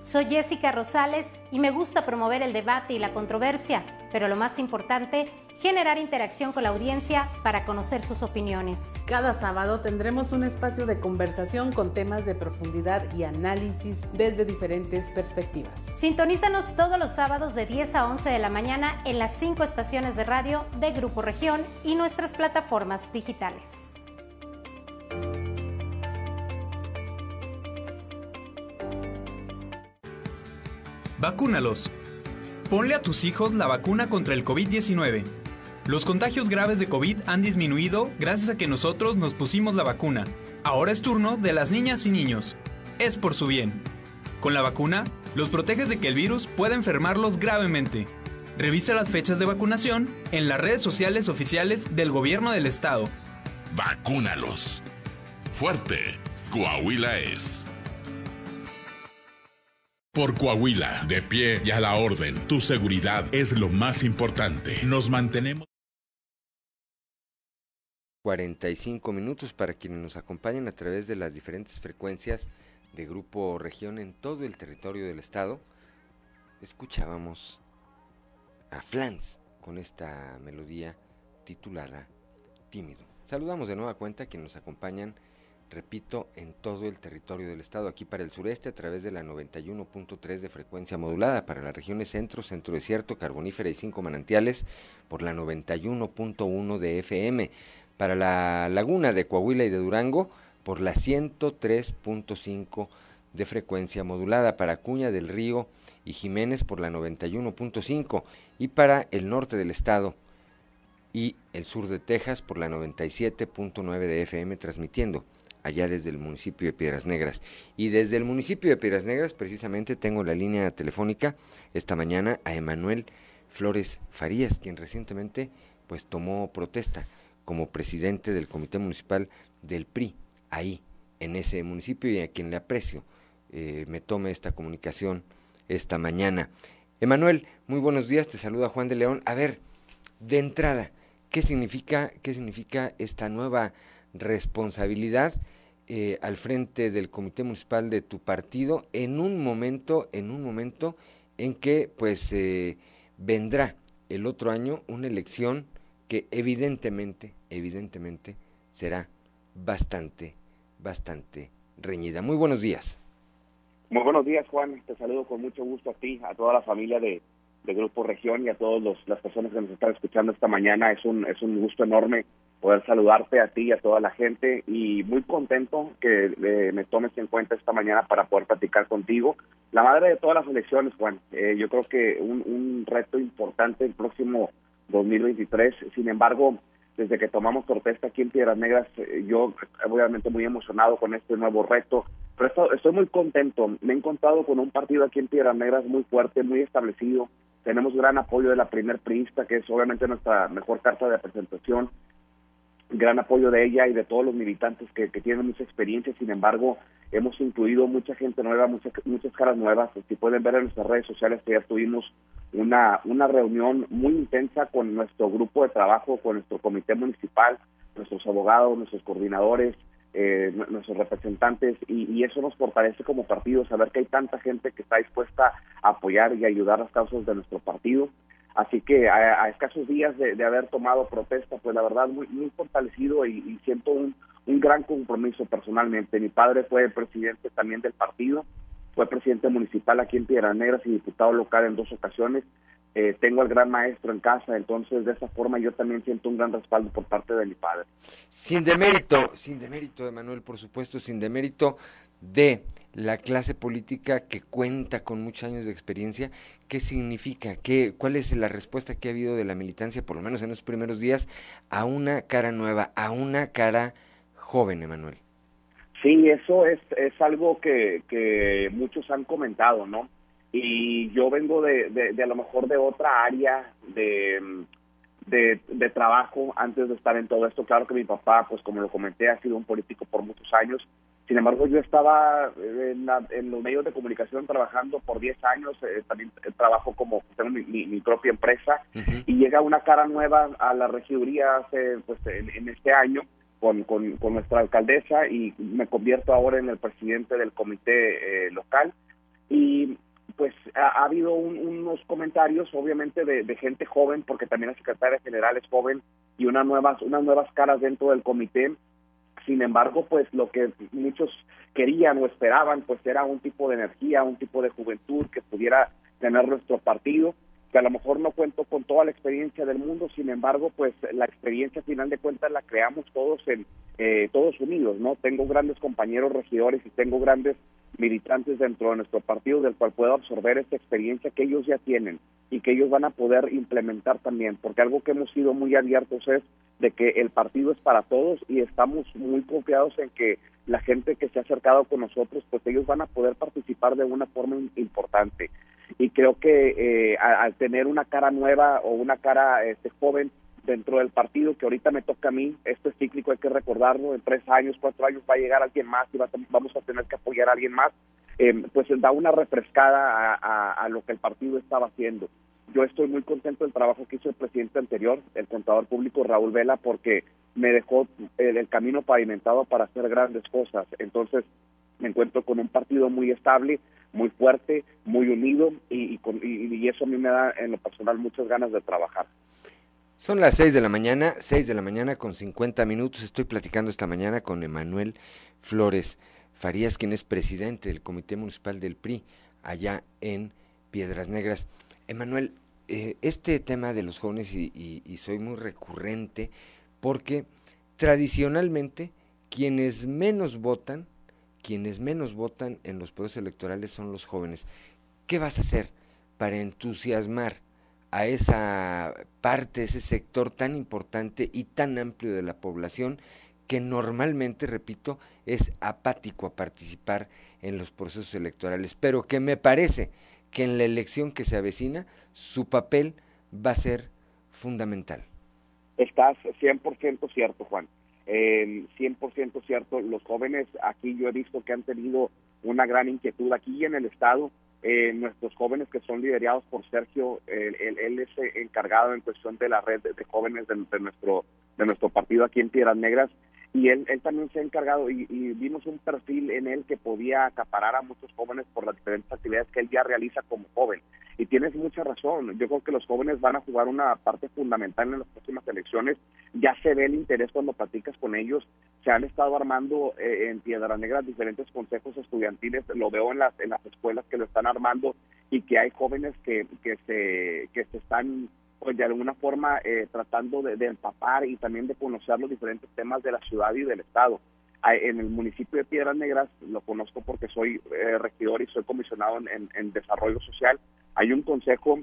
Soy Jessica Rosales y me gusta promover el debate y la controversia, pero lo más importante, generar interacción con la audiencia para conocer sus opiniones. Cada sábado tendremos un espacio de conversación con temas de profundidad y análisis desde diferentes perspectivas. Sintonízanos todos los sábados de 10 a 11 de la mañana en las cinco estaciones de radio de Grupo Región y nuestras plataformas digitales. Vacúnalos. Ponle a tus hijos la vacuna contra el COVID-19. Los contagios graves de COVID han disminuido gracias a que nosotros nos pusimos la vacuna. Ahora es turno de las niñas y niños. Es por su bien. Con la vacuna, los proteges de que el virus pueda enfermarlos gravemente. Revisa las fechas de vacunación en las redes sociales oficiales del gobierno del estado. Vacúnalos. Fuerte, Coahuila es. Por Coahuila, de pie y a la orden, tu seguridad es lo más importante. Nos mantenemos. 45 minutos para quienes nos acompañan a través de las diferentes frecuencias de Grupo Región en todo el territorio del estado. Escuchábamos a Flans con esta melodía titulada Tímido. Saludamos de nueva cuenta a quienes nos acompañan, repito, en todo el territorio del estado, aquí para el sureste a través de la 91.3 de frecuencia modulada, para las regiones centro, centro desierto, carbonífera y cinco manantiales por la 91.1 de FM, para la laguna de Coahuila y de Durango por la 103.5 de frecuencia modulada, para Cuña del Río y Jiménez por la 91.5 y para el norte del estado y el sur de Texas por la 97.9 de FM transmitiendo allá desde el municipio de Piedras Negras. Y desde el municipio de Piedras Negras precisamente tengo la línea telefónica esta mañana a Emanuel Flores Farías, quien recientemente pues tomó protesta como presidente del Comité Municipal del PRI ahí en ese municipio y a quien le aprecio eh, me tome esta comunicación esta mañana. Emanuel, muy buenos días, te saluda Juan de León. A ver, de entrada, ¿qué significa, qué significa esta nueva responsabilidad eh, al frente del comité municipal de tu partido en un momento, en un momento en que pues eh, vendrá el otro año una elección que evidentemente, evidentemente será bastante, bastante reñida. Muy buenos días. Muy buenos días, Juan. Te saludo con mucho gusto a ti, a toda la familia de, Grupo Región y a todas las personas que nos están escuchando esta mañana. Es un, es un gusto enorme poder saludarte a ti y a toda la gente y muy contento que eh, me tomes en cuenta esta mañana para poder platicar contigo. La madre de todas las elecciones, Juan. Eh, yo creo que un, un reto importante el próximo 2023. Sin embargo, desde que tomamos protesta aquí en Piedras Negras, eh, yo obviamente muy emocionado con este nuevo reto, pero estoy muy contento. Me he encontrado con un partido aquí en Piedras Negras muy fuerte, muy establecido. Tenemos gran apoyo de la primer priista, que es obviamente nuestra mejor carta de presentación. Gran apoyo de ella y de todos los militantes que, tienen mucha experiencia. Sin embargo, hemos incluido mucha gente nueva, muchas, muchas caras nuevas. Si pueden ver en nuestras redes sociales que ya tuvimos una, una reunión muy intensa con nuestro grupo de trabajo, con nuestro comité municipal, nuestros abogados, nuestros coordinadores, eh, nuestros representantes y, eso nos fortalece como partido, saber que hay tanta gente que está dispuesta a apoyar y ayudar las causas de nuestro partido. Así que a, escasos días de, haber tomado protesta, pues la verdad muy, muy fortalecido y, siento un, gran compromiso personalmente. Mi padre fue presidente también del partido, fue presidente municipal aquí en Piedras Negras y diputado local en dos ocasiones. Eh, tengo al gran maestro en casa, entonces de esa forma yo también siento un gran respaldo por parte de mi padre. Sin demérito, sin demérito de por supuesto, sin demérito de la clase política que cuenta con muchos años de experiencia, ¿qué significa? ¿Qué, ¿Cuál es la respuesta que ha habido de la militancia, por lo menos en los primeros días, a una cara nueva, a una cara joven, Emanuel? Sí, eso es, es algo que, que muchos han comentado, ¿no? y yo vengo de, de, a lo mejor de otra área de, de, trabajo antes de estar en todo esto. Claro que mi papá, pues como lo comenté, ha sido un político por muchos años. Sin embargo, yo estaba en, en los medios de comunicación trabajando por 10 años, eh, también trabajo como, tengo mi, propia empresa, y llega una cara nueva a la regiduría hace, pues, en, este año, con, con, con, nuestra alcaldesa y me convierto ahora en el presidente del comité eh, local. Y pues ha, habido unos comentarios, obviamente, de, gente joven, porque también la secretaria general es joven, y unas nuevas, unas nuevas caras dentro del comité. Sin embargo, pues lo que muchos querían o esperaban, pues era un tipo de energía, un tipo de juventud que pudiera tener nuestro partido, que a lo mejor no cuento con toda la experiencia del mundo, sin embargo, pues la experiencia final de cuentas la creamos todos en eh, todos unidos, ¿no? Tengo grandes compañeros regidores y tengo grandes militantes dentro de nuestro partido del cual puedo absorber esta experiencia que ellos ya tienen y que ellos van a poder implementar también, porque algo que hemos sido muy abiertos es de que el partido es para todos y estamos muy confiados en que la gente que se ha acercado con nosotros, pues ellos van a poder participar de una forma importante. Y creo que eh, al tener una cara nueva o una cara este, joven, dentro del partido que ahorita me toca a mí, esto es cíclico, hay que recordarlo, en tres años, cuatro años va a llegar alguien más y vamos a tener que apoyar a alguien más, eh, pues da una refrescada a, lo que el partido estaba haciendo. Yo estoy muy contento del trabajo que hizo el presidente anterior, el contador público Raúl Vela, porque me dejó el, camino pavimentado para hacer grandes cosas. Entonces, me encuentro con un partido muy estable, muy fuerte, muy unido y, y eso a mí me da en lo personal muchas ganas de trabajar. Son las 6 de la mañana, 6 de la mañana con 50 minutos. Estoy platicando esta mañana con Emanuel Flores Farías, quien es presidente del Comité Municipal del PRI allá en Piedras Negras. Emanuel, eh, este tema de los jóvenes y, soy muy recurrente porque tradicionalmente quienes menos votan, quienes menos votan en los procesos electorales son los jóvenes. ¿Qué vas a hacer para entusiasmar a esa parte, ese sector tan importante y tan amplio de la población que normalmente, repito, es apático a participar en los procesos electorales, pero que me parece que en la elección que se avecina, su papel va a ser fundamental. Estás 100% cierto, Juan. Eh, 100% cierto. Los jóvenes aquí yo he visto que han tenido una gran inquietud aquí en el Estado. Eh, nuestros jóvenes que son liderados por Sergio, él, él, es encargado en cuestión de la red de, jóvenes de, de, nuestro de nuestro partido aquí en Piedras Negras y él, él también se ha encargado y, vimos un perfil en él que podía acaparar a muchos jóvenes por las diferentes actividades que él ya realiza como joven. Y tienes mucha razón, yo creo que los jóvenes van a jugar una parte fundamental en las próximas elecciones, ya se ve el interés cuando platicas con ellos, se han estado armando eh, en Piedra Negra diferentes consejos estudiantiles, lo veo en las, en las escuelas que lo están armando y que hay jóvenes que, que, se, que se están pues de alguna forma eh, tratando de, empapar y también de conocer los diferentes temas de la ciudad y del estado. En el municipio de Piedras Negras, lo conozco porque soy eh, regidor y soy comisionado en, desarrollo social, hay un consejo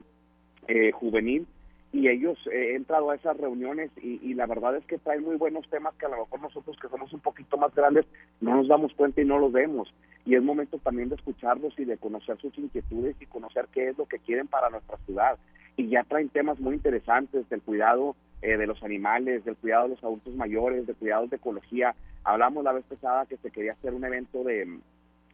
eh, juvenil y ellos he entrado a esas reuniones y, y, la verdad es que traen muy buenos temas que a lo mejor nosotros que somos un poquito más grandes no nos damos cuenta y no los vemos. Y es momento también de escucharlos y de conocer sus inquietudes y conocer qué es lo que quieren para nuestra ciudad y ya traen temas muy interesantes del cuidado eh, de los animales, del cuidado de los adultos mayores, del cuidado de ecología. Hablamos la vez pasada que se quería hacer un evento de,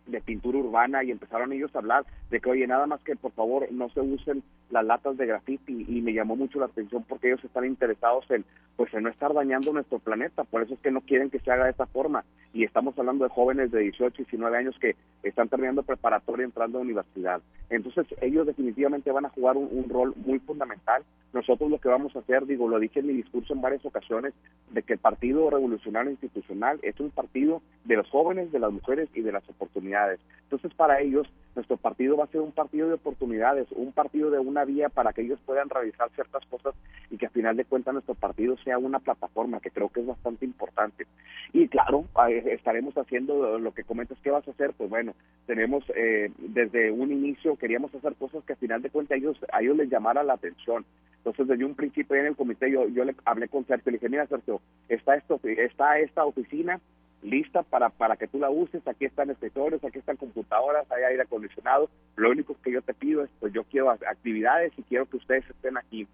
de pintura urbana y empezaron ellos a hablar de que, oye, nada más que por favor no se usen las latas de grafiti y me llamó mucho la atención porque ellos están interesados en pues en no estar dañando nuestro planeta, por eso es que no quieren que se haga de esta forma y estamos hablando de jóvenes de 18 y 19 años que están terminando preparatoria entrando a universidad. Entonces ellos definitivamente van a jugar un, rol muy fundamental. Nosotros lo que vamos a hacer, digo, lo dije en mi discurso en varias ocasiones, de que el Partido Revolucionario Institucional es un partido de los jóvenes, de las mujeres y de las oportunidades. Entonces para ellos nuestro partido va a ser un partido de oportunidades, un partido de una vía para que ellos puedan realizar ciertas cosas y que al final de cuentas nuestro partido sea una plataforma, que creo que es bastante importante. Y claro, estaremos haciendo lo que comentas que vas a hacer, pues bueno, tenemos eh, desde un inicio queríamos hacer cosas que al final de cuentas a ellos, a ellos les llamara la atención. Entonces, desde un principio en el comité yo, yo le hablé con Sergio, le dije, mira Sergio, está, esto, está esta oficina, lista para, para que tú la uses, aquí están escritores, aquí están computadoras, hay aire acondicionado, lo único que yo te pido es, pues yo quiero actividades y quiero que ustedes estén aquí,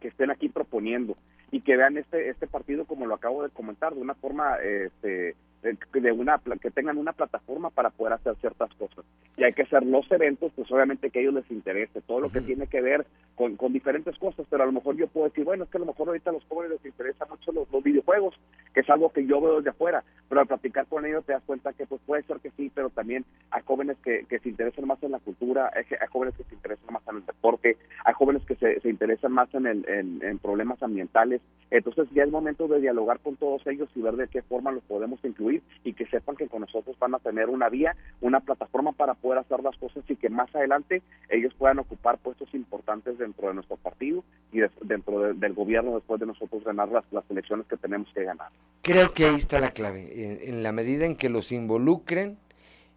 que estén aquí proponiendo y que vean este, este partido como lo acabo de comentar, de una forma este, de una que tengan una plataforma para poder hacer ciertas cosas. Y hay que hacer los eventos pues obviamente que a ellos les interese todo lo que tiene que ver con, con, diferentes cosas pero a lo mejor yo puedo decir bueno es que a lo mejor ahorita a los jóvenes les interesa mucho los, videojuegos que es algo que yo veo desde afuera pero al platicar con ellos te das cuenta que pues puede ser que sí pero también hay jóvenes que, que se interesan más en la cultura hay, jóvenes que se interesan más en el deporte hay jóvenes que se, se interesan más en, el, en, en problemas ambientales. Entonces ya es momento de dialogar con todos ellos y ver de qué forma los podemos incluir y que sepan que con nosotros van a tener una vía, una plataforma para poder hacer las cosas y que más adelante ellos puedan ocupar puestos importantes dentro de nuestro partido y dentro del gobierno después de nosotros ganar las, las elecciones que tenemos que ganar. Creo que ahí está la clave, en, la medida en que los involucren,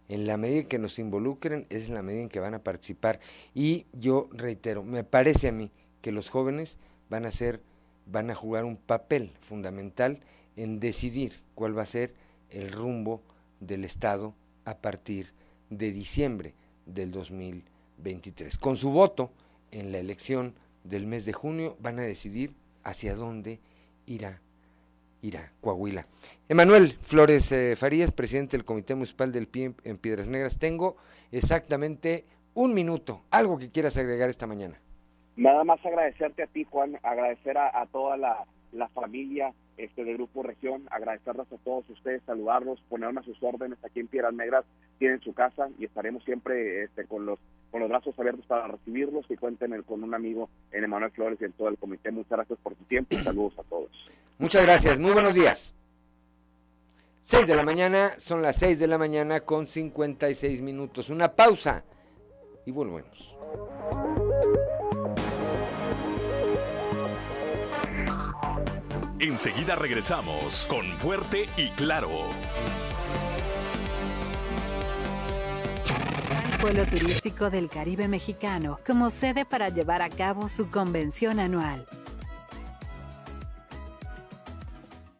en la medida en que nos involucren, es en la medida en que van a participar. Y yo reitero, me parece a mí que los jóvenes van a ser, van a jugar un papel fundamental en decidir cuál va a ser el rumbo del Estado a partir de diciembre del 2023. Con su voto en la elección del mes de junio van a decidir hacia dónde irá, irá Coahuila. Emanuel Flores eh, Farías, presidente del Comité Municipal del PIE en Piedras Negras. Tengo exactamente un minuto. ¿Algo que quieras agregar esta mañana? Nada más agradecerte a ti, Juan, agradecer a, toda la familia este de Grupo Región, agradecerles a todos ustedes, saludarlos, ponerme a sus órdenes aquí en Piedras Negras, tienen su casa y estaremos siempre este, con los con los brazos abiertos para recibirlos y cuenten con un amigo en Emanuel Flores y en todo el comité. Muchas gracias por su tiempo y saludos a todos. Muchas gracias, muy buenos días. 6 de la mañana, son las 6 de la mañana con 56 minutos. Una pausa y volvemos. Enseguida regresamos con Fuerte y Claro. pueblo turístico del Caribe mexicano como sede para llevar a cabo su convención anual.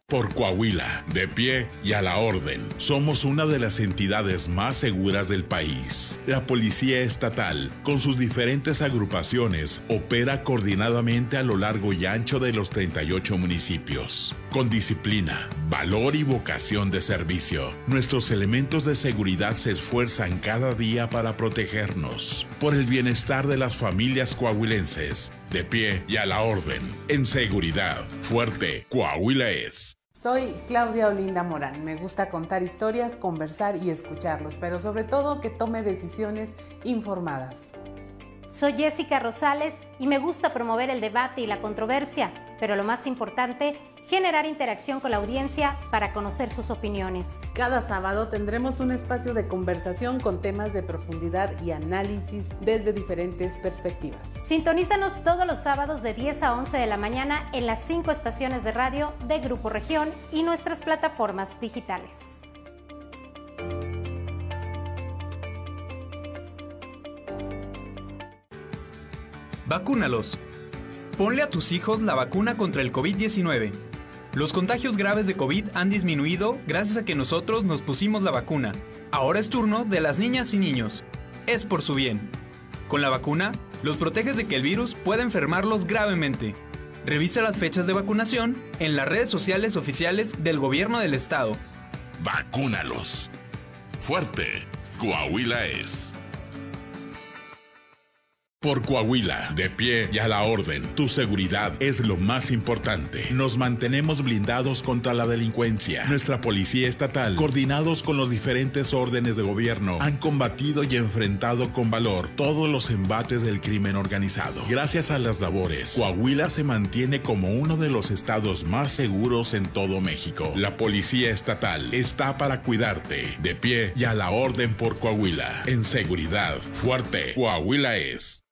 Por Coahuila, de pie y a la orden, somos una de las entidades más seguras del país. La Policía Estatal, con sus diferentes agrupaciones, opera coordinadamente a lo largo y ancho de los 38 municipios. Con disciplina, valor y vocación de servicio, nuestros elementos de seguridad se esfuerzan cada día para protegernos. Por el bienestar de las familias coahuilenses, de pie y a la orden, en seguridad, fuerte, Coahuila es. Soy Claudia Olinda Morán. Me gusta contar historias, conversar y escucharlos, pero sobre todo que tome decisiones informadas. Soy Jessica Rosales y me gusta promover el debate y la controversia, pero lo más importante, generar interacción con la audiencia para conocer sus opiniones. Cada sábado tendremos un espacio de conversación con temas de profundidad y análisis desde diferentes perspectivas. Sintonízanos todos los sábados de 10 a 11 de la mañana en las cinco estaciones de radio de Grupo Región y nuestras plataformas digitales. Vacúnalos. Ponle a tus hijos la vacuna contra el COVID-19. Los contagios graves de COVID han disminuido gracias a que nosotros nos pusimos la vacuna. Ahora es turno de las niñas y niños. Es por su bien. Con la vacuna, los proteges de que el virus pueda enfermarlos gravemente. Revisa las fechas de vacunación en las redes sociales oficiales del gobierno del estado. Vacúnalos. Fuerte, Coahuila es. Por Coahuila, de pie y a la orden, tu seguridad es lo más importante. Nos mantenemos blindados contra la delincuencia. Nuestra policía estatal, coordinados con los diferentes órdenes de gobierno, han combatido y enfrentado con valor todos los embates del crimen organizado. Gracias a las labores, Coahuila se mantiene como uno de los estados más seguros en todo México. La policía estatal está para cuidarte, de pie y a la orden por Coahuila. En seguridad, fuerte, Coahuila es.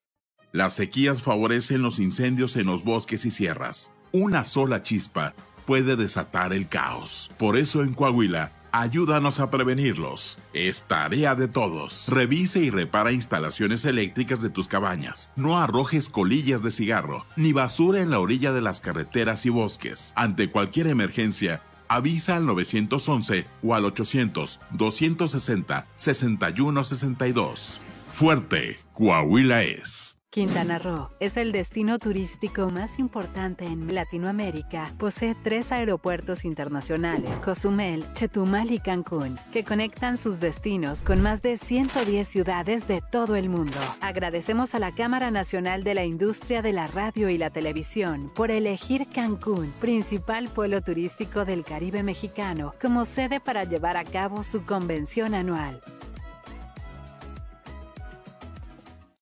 Las sequías favorecen los incendios en los bosques y sierras. Una sola chispa puede desatar el caos. Por eso en Coahuila, ayúdanos a prevenirlos. Es tarea de todos. Revise y repara instalaciones eléctricas de tus cabañas. No arrojes colillas de cigarro, ni basura en la orilla de las carreteras y bosques. Ante cualquier emergencia, avisa al 911 o al 800-260-6162. Fuerte, Coahuila es. Quintana Roo es el destino turístico más importante en Latinoamérica. Posee tres aeropuertos internacionales, Cozumel, Chetumal y Cancún, que conectan sus destinos con más de 110 ciudades de todo el mundo. Agradecemos a la Cámara Nacional de la Industria de la Radio y la Televisión por elegir Cancún, principal pueblo turístico del Caribe mexicano, como sede para llevar a cabo su convención anual.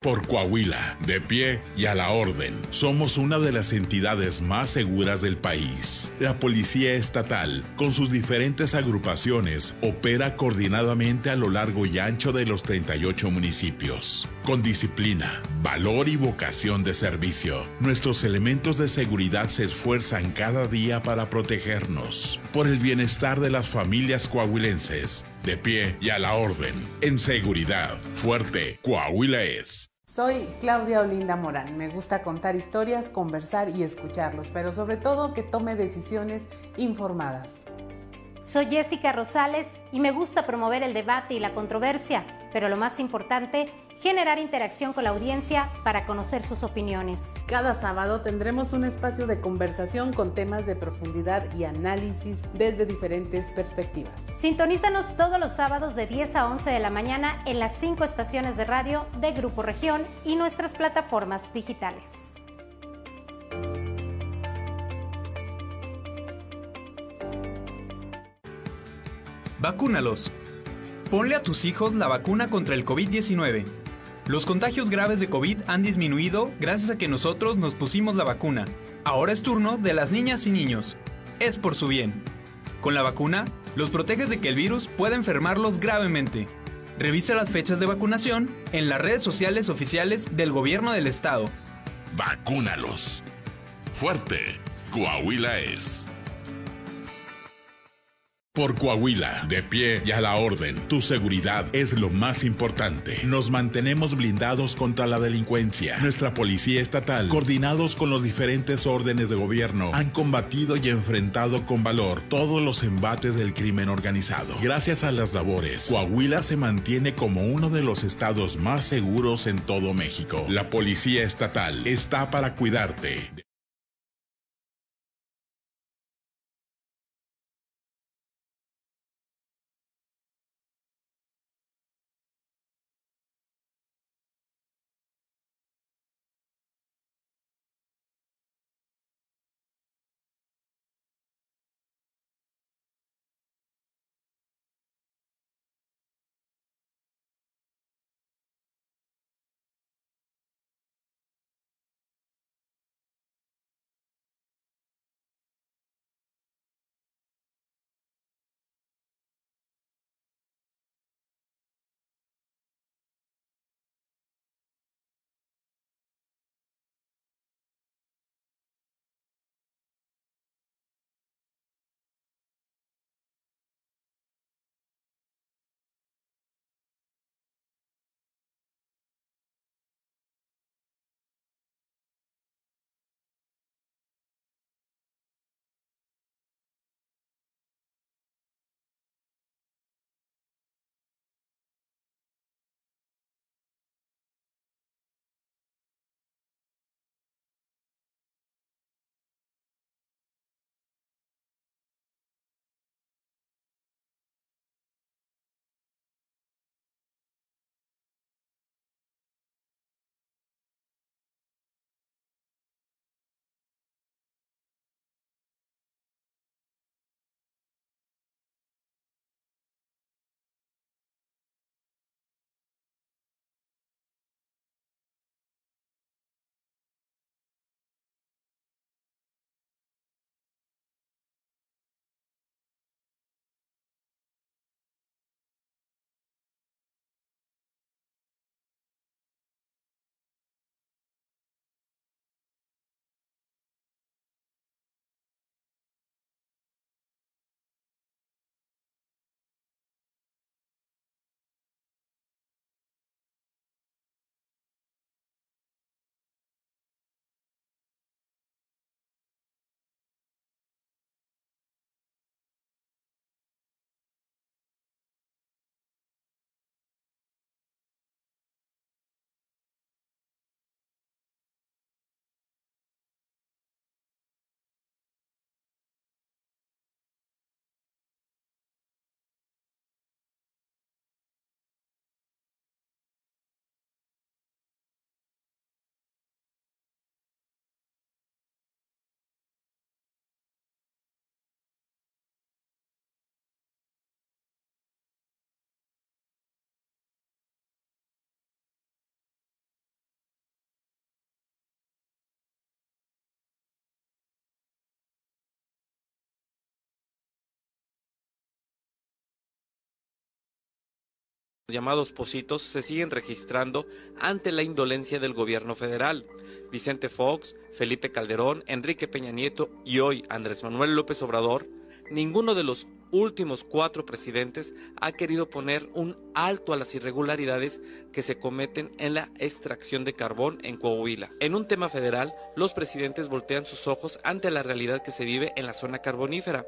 Por Coahuila, de pie y a la orden, somos una de las entidades más seguras del país. La Policía Estatal, con sus diferentes agrupaciones, opera coordinadamente a lo largo y ancho de los 38 municipios. Con disciplina, valor y vocación de servicio, nuestros elementos de seguridad se esfuerzan cada día para protegernos. Por el bienestar de las familias coahuilenses, de pie y a la orden, en seguridad, fuerte, Coahuila es. Soy Claudia Olinda Morán. Me gusta contar historias, conversar y escucharlos, pero sobre todo que tome decisiones informadas. Soy Jessica Rosales y me gusta promover el debate y la controversia, pero lo más importante, generar interacción con la audiencia para conocer sus opiniones. Cada sábado tendremos un espacio de conversación con temas de profundidad y análisis desde diferentes perspectivas. Sintonízanos todos los sábados de 10 a 11 de la mañana en las cinco estaciones de radio de Grupo Región y nuestras plataformas digitales. Vacúnalos. Ponle a tus hijos la vacuna contra el COVID-19. Los contagios graves de COVID han disminuido gracias a que nosotros nos pusimos la vacuna. Ahora es turno de las niñas y niños. Es por su bien. Con la vacuna, los proteges de que el virus pueda enfermarlos gravemente. Revisa las fechas de vacunación en las redes sociales oficiales del gobierno del estado. Vacúnalos. Fuerte, Coahuila es. Por Coahuila, de pie y a la orden, tu seguridad es lo más importante. Nos mantenemos blindados contra la delincuencia. Nuestra policía estatal, coordinados con los diferentes órdenes de gobierno, han combatido y enfrentado con valor todos los embates del crimen organizado. Gracias a las labores, Coahuila se mantiene como uno de los estados más seguros en todo México. La policía estatal está para cuidarte. Llamados positos se siguen registrando ante la indolencia del gobierno federal. Vicente Fox, Felipe Calderón, Enrique Peña Nieto y hoy Andrés Manuel López Obrador, ninguno de los últimos cuatro presidentes ha querido poner un alto a las irregularidades que se cometen en la extracción de carbón en Coahuila. En un tema federal, los presidentes voltean sus ojos ante la realidad que se vive en la zona carbonífera.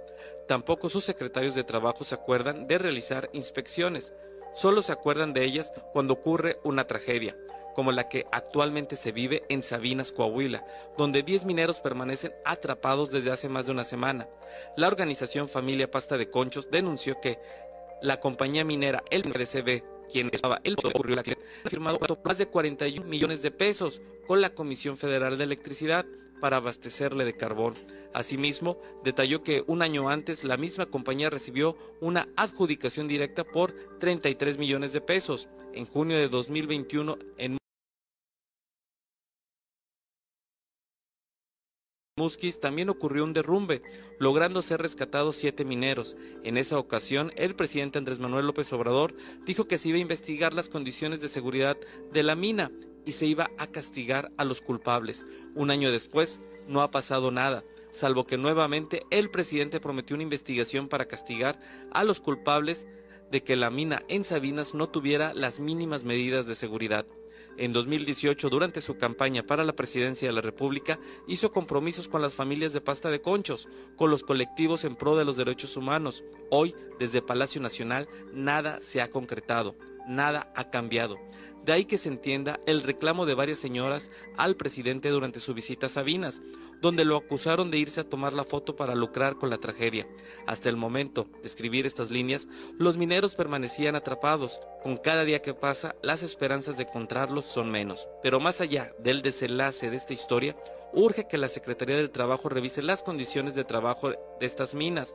Tampoco sus secretarios de trabajo se acuerdan de realizar inspecciones solo se acuerdan de ellas cuando ocurre una tragedia, como la que actualmente se vive en Sabinas, Coahuila, donde 10 mineros permanecen atrapados desde hace más de una semana. La organización Familia Pasta de Conchos denunció que la compañía minera El MDCB, quien estaba el ocurrió el accidente, ha firmado más de 41 millones de pesos con la Comisión Federal de Electricidad para abastecerle de carbón. Asimismo, detalló que un año antes la misma compañía recibió una adjudicación directa por 33 millones de pesos. En junio de 2021, en Musquis también ocurrió un derrumbe, logrando ser rescatados siete mineros. En esa ocasión, el presidente Andrés Manuel López Obrador dijo que se iba a investigar las condiciones de seguridad de la mina y se iba a castigar a los culpables. Un año después, no ha pasado nada. salvo que nuevamente el presidente prometió una investigación para castigar a los culpables de que la mina en Sabinas no tuviera las mínimas medidas de seguridad. En 2018, durante su campaña para la presidencia de la República, hizo compromisos con las familias de pasta de conchos, con los colectivos en pro de los derechos humanos. Hoy, desde Palacio Nacional, nada se ha concretado, nada ha cambiado. De ahí que se entienda el reclamo de varias señoras al presidente durante su visita a Sabinas, donde lo acusaron de irse a tomar la foto para lucrar con la tragedia. Hasta el momento de escribir estas líneas, los mineros permanecían atrapados. Con cada día que pasa, las esperanzas de encontrarlos son menos. Pero más allá del desenlace de esta historia, urge que la Secretaría del Trabajo revise las condiciones de trabajo de estas minas,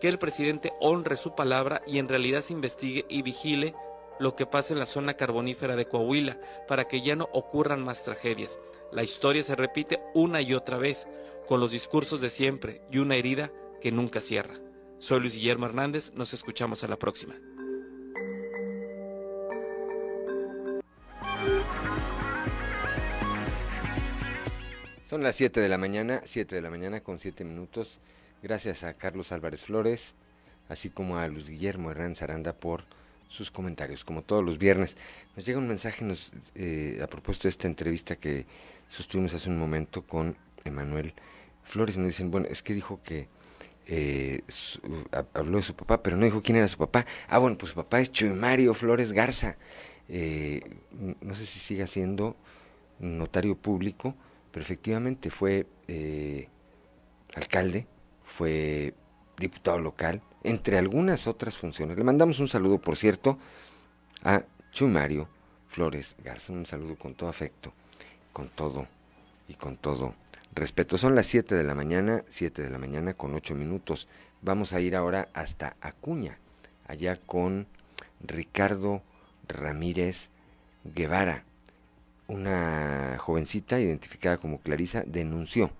que el presidente honre su palabra y en realidad se investigue y vigile lo que pasa en la zona carbonífera de Coahuila para que ya no ocurran más tragedias. La historia se repite una y otra vez, con los discursos de siempre y una herida que nunca cierra. Soy Luis Guillermo Hernández, nos escuchamos a la próxima. Son las 7 de la mañana, 7 de la mañana con 7 minutos. Gracias a Carlos Álvarez Flores, así como a Luis Guillermo Hernández Aranda por sus comentarios, como todos los viernes. Nos llega un mensaje nos, eh, a propósito de esta entrevista que sostuvimos hace un momento con Emanuel Flores. Nos dicen, bueno, es que dijo que eh, habló de su papá, pero no dijo quién era su papá. Ah, bueno, pues su papá es Chuy Mario Flores Garza. Eh, no sé si sigue siendo notario público, pero efectivamente fue alcalde, fue diputado local, entre algunas otras funciones. Le mandamos un saludo, por cierto, a Chumario Flores Garza, un saludo con todo afecto, con todo y con todo respeto. Son las 7 de la mañana, 7 de la mañana con 8 minutos. Vamos a ir ahora hasta Acuña, allá con Ricardo Ramírez Guevara. Una jovencita identificada como Clarisa denunció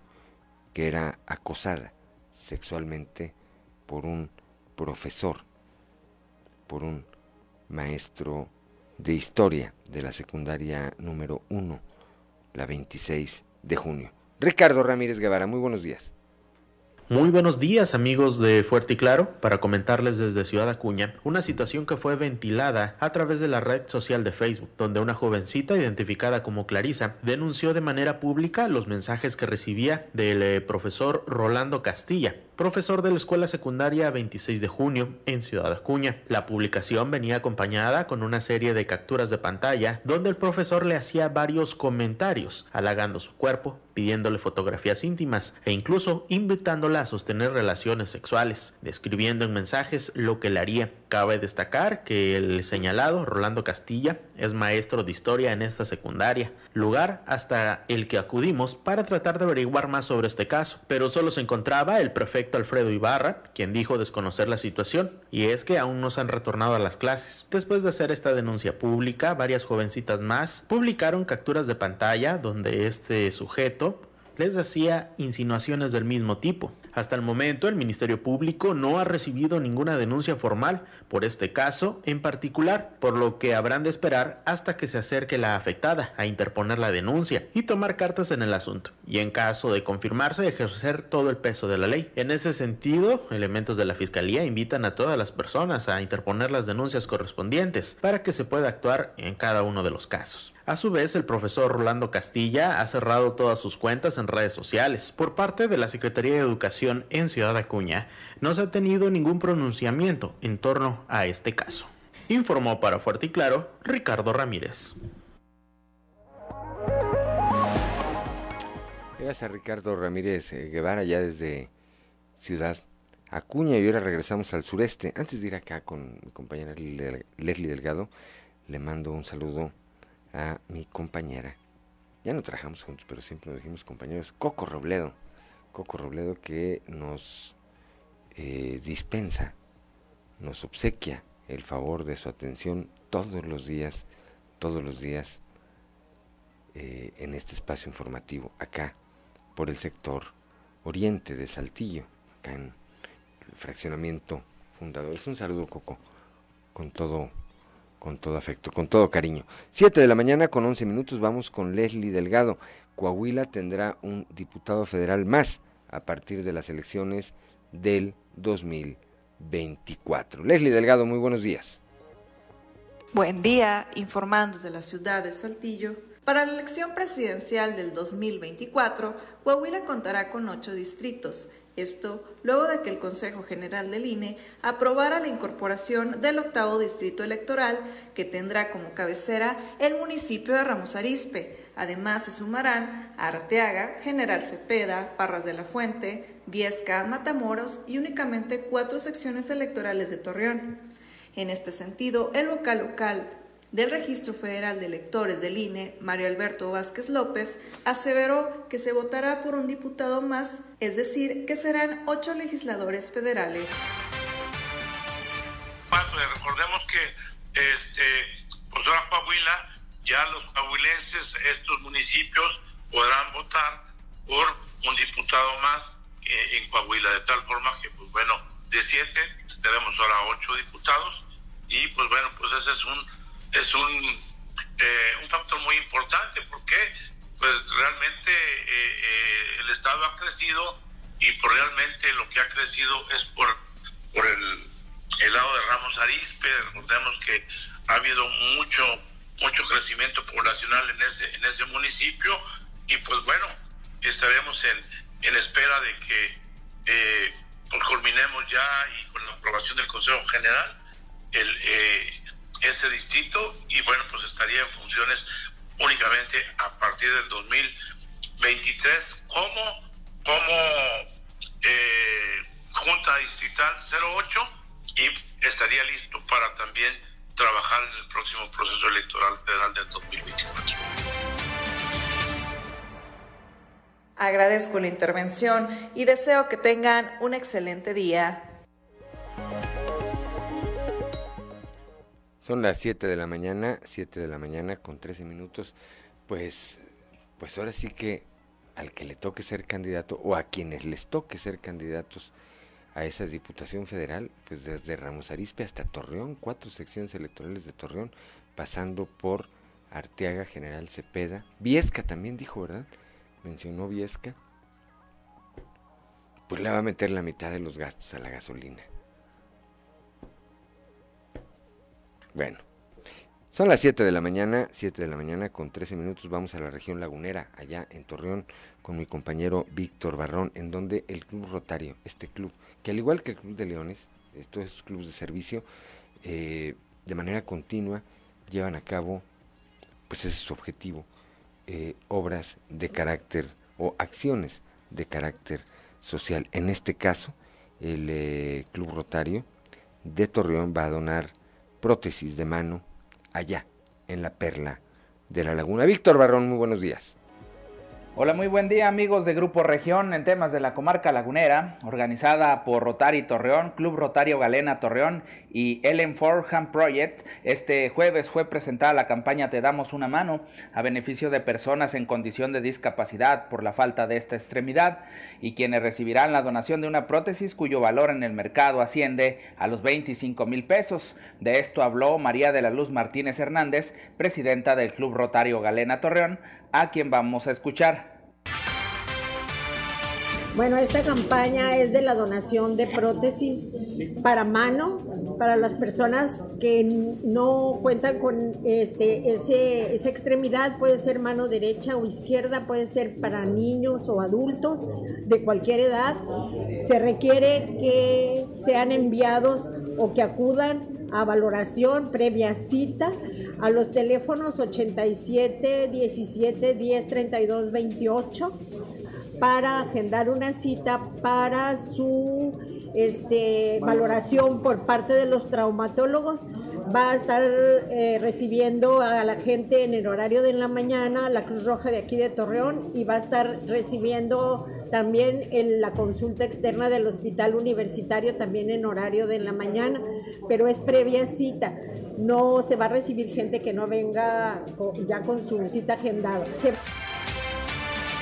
que era acosada sexualmente por un profesor, por un maestro de historia de la secundaria número 1, la 26 de junio. Ricardo Ramírez Guevara, muy buenos días. Muy buenos días amigos de Fuerte y Claro, para comentarles desde Ciudad Acuña una situación que fue ventilada a través de la red social de Facebook, donde una jovencita identificada como Clarisa denunció de manera pública los mensajes que recibía del eh, profesor Rolando Castilla, profesor de la escuela secundaria 26 de junio en Ciudad Acuña. La publicación venía acompañada con una serie de capturas de pantalla donde el profesor le hacía varios comentarios, halagando su cuerpo, pidiéndole fotografías íntimas e incluso invitándola a sostener relaciones sexuales, describiendo en mensajes lo que le haría. Cabe destacar que el señalado, Rolando Castilla, es maestro de historia en esta secundaria, lugar hasta el que acudimos para tratar de averiguar más sobre este caso, pero solo se encontraba el prefecto Alfredo Ibarra, quien dijo desconocer la situación, y es que aún no se han retornado a las clases. Después de hacer esta denuncia pública, varias jovencitas más publicaron capturas de pantalla donde este sujeto les hacía insinuaciones del mismo tipo. Hasta el momento, el Ministerio Público no ha recibido ninguna denuncia formal por este caso en particular, por lo que habrán de esperar hasta que se acerque la afectada a interponer la denuncia y tomar cartas en el asunto, y en caso de confirmarse, ejercer todo el peso de la ley. En ese sentido, elementos de la Fiscalía invitan a todas las personas a interponer las denuncias correspondientes para que se pueda actuar en cada uno de los casos. A su vez, el profesor Rolando Castilla ha cerrado todas sus cuentas en redes sociales. Por parte de la Secretaría de Educación en Ciudad Acuña, no se ha tenido ningún pronunciamiento en torno a este caso. Informó para Fuerte y Claro Ricardo Ramírez. Gracias Ricardo Ramírez eh, Guevara, ya desde Ciudad Acuña, y ahora regresamos al sureste. Antes de ir acá con mi compañera Leslie Delgado, le mando un saludo a mi compañera. Ya no trabajamos juntos, pero siempre nos dijimos compañeros. Coco Robledo. Coco Robledo que nos eh, dispensa, nos obsequia el favor de su atención todos los días, todos los días eh, en este espacio informativo, acá por el sector oriente de Saltillo, acá en el fraccionamiento fundador. Es un saludo, Coco, con todo con todo afecto, con todo cariño. Siete de la mañana con once minutos vamos con Leslie Delgado. Coahuila tendrá un diputado federal más a partir de las elecciones del 2024. Leslie Delgado, muy buenos días. Buen día, informando desde la ciudad de Saltillo. Para la elección presidencial del 2024, Coahuila contará con ocho distritos. Esto luego de que el Consejo General del INE aprobara la incorporación del octavo distrito electoral que tendrá como cabecera el municipio de Ramos Arizpe. Además se sumarán Arteaga, General Cepeda, Parras de la Fuente, Viesca, Matamoros y únicamente cuatro secciones electorales de Torreón. En este sentido, el vocal local del Registro Federal de Electores del INE, Mario Alberto Vázquez López, aseveró que se votará por un diputado más, es decir, que serán ocho legisladores federales. recordemos que este, pues ahora Coahuila, ya los coahuilenses, estos municipios podrán votar por un diputado más eh, en Coahuila, de tal forma que, pues bueno, de siete tenemos ahora ocho diputados y pues bueno, pues ese es un es un, eh, un factor muy importante porque pues realmente eh, eh, el Estado ha crecido y por realmente lo que ha crecido es por, por el, el lado de Ramos Arizpe, recordemos que ha habido mucho mucho crecimiento poblacional en ese en ese municipio y pues bueno estaremos en, en espera de que pues culminemos ya y con la aprobación del Consejo General el, este distrito y bueno, pues estaría en funciones únicamente a partir del 2023 como, como Junta Distrital 08 y estaría listo para también trabajar en el próximo proceso electoral federal del 2024. Agradezco la intervención y deseo que tengan un excelente día. Son las 7 de la mañana, 7 de la mañana con 13 minutos. Pues, pues ahora sí que al que le toque ser candidato o a quienes les toque ser candidatos a esa Diputación Federal, pues desde Ramos Arizpe hasta Torreón, cuatro secciones electorales de Torreón, pasando por Arteaga, General Cepeda, Viesca también dijo, ¿verdad? Mencionó Viesca. Pues le va a meter la mitad de los gastos a la gasolina. Bueno, son las 7 de la mañana, 7 de la mañana con 13 minutos. Vamos a la región lagunera, allá en Torreón, con mi compañero Víctor Barrón, en donde el Club Rotario, este club, que al igual que el Club de Leones, estos clubes de servicio, eh, de manera continua llevan a cabo, pues ese es su objetivo, eh, obras de carácter o acciones de carácter social. En este caso, el eh, Club Rotario de Torreón va a donar prótesis de mano allá, en la perla de la laguna. Víctor Barrón, muy buenos días. Hola, muy buen día amigos de Grupo Región en temas de la comarca lagunera, organizada por Rotary Torreón, Club Rotario Galena Torreón y Ellen Forham Project. Este jueves fue presentada la campaña Te damos una mano a beneficio de personas en condición de discapacidad por la falta de esta extremidad y quienes recibirán la donación de una prótesis cuyo valor en el mercado asciende a los 25 mil pesos. De esto habló María de la Luz Martínez Hernández, presidenta del Club Rotario Galena Torreón, a quien vamos a escuchar. Bueno, esta campaña es de la donación de prótesis para mano, para las personas que no cuentan con este, esa extremidad, puede ser mano derecha o izquierda, puede ser para niños o adultos de cualquier edad. Se requiere que sean enviados o que acudan a valoración previa cita a los teléfonos 87 17 10 32 28 para agendar una cita para su este, valoración por parte de los traumatólogos. Va a estar eh, recibiendo a la gente en el horario de la mañana, la Cruz Roja de aquí de Torreón, y va a estar recibiendo también en la consulta externa del hospital universitario, también en horario de la mañana, pero es previa cita. No se va a recibir gente que no venga ya con su cita agendada.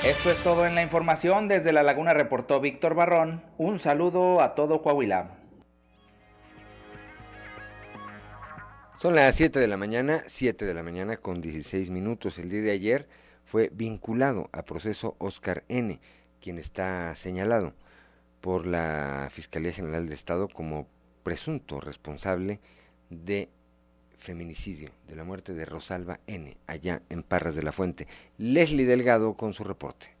Esto es todo en la información. Desde La Laguna reportó Víctor Barrón. Un saludo a todo Coahuila. Son las 7 de la mañana, 7 de la mañana con 16 minutos. El día de ayer fue vinculado a proceso Oscar N., quien está señalado por la Fiscalía General de Estado como presunto responsable de feminicidio, de la muerte de Rosalba N., allá en Parras de la Fuente. Leslie Delgado con su reporte.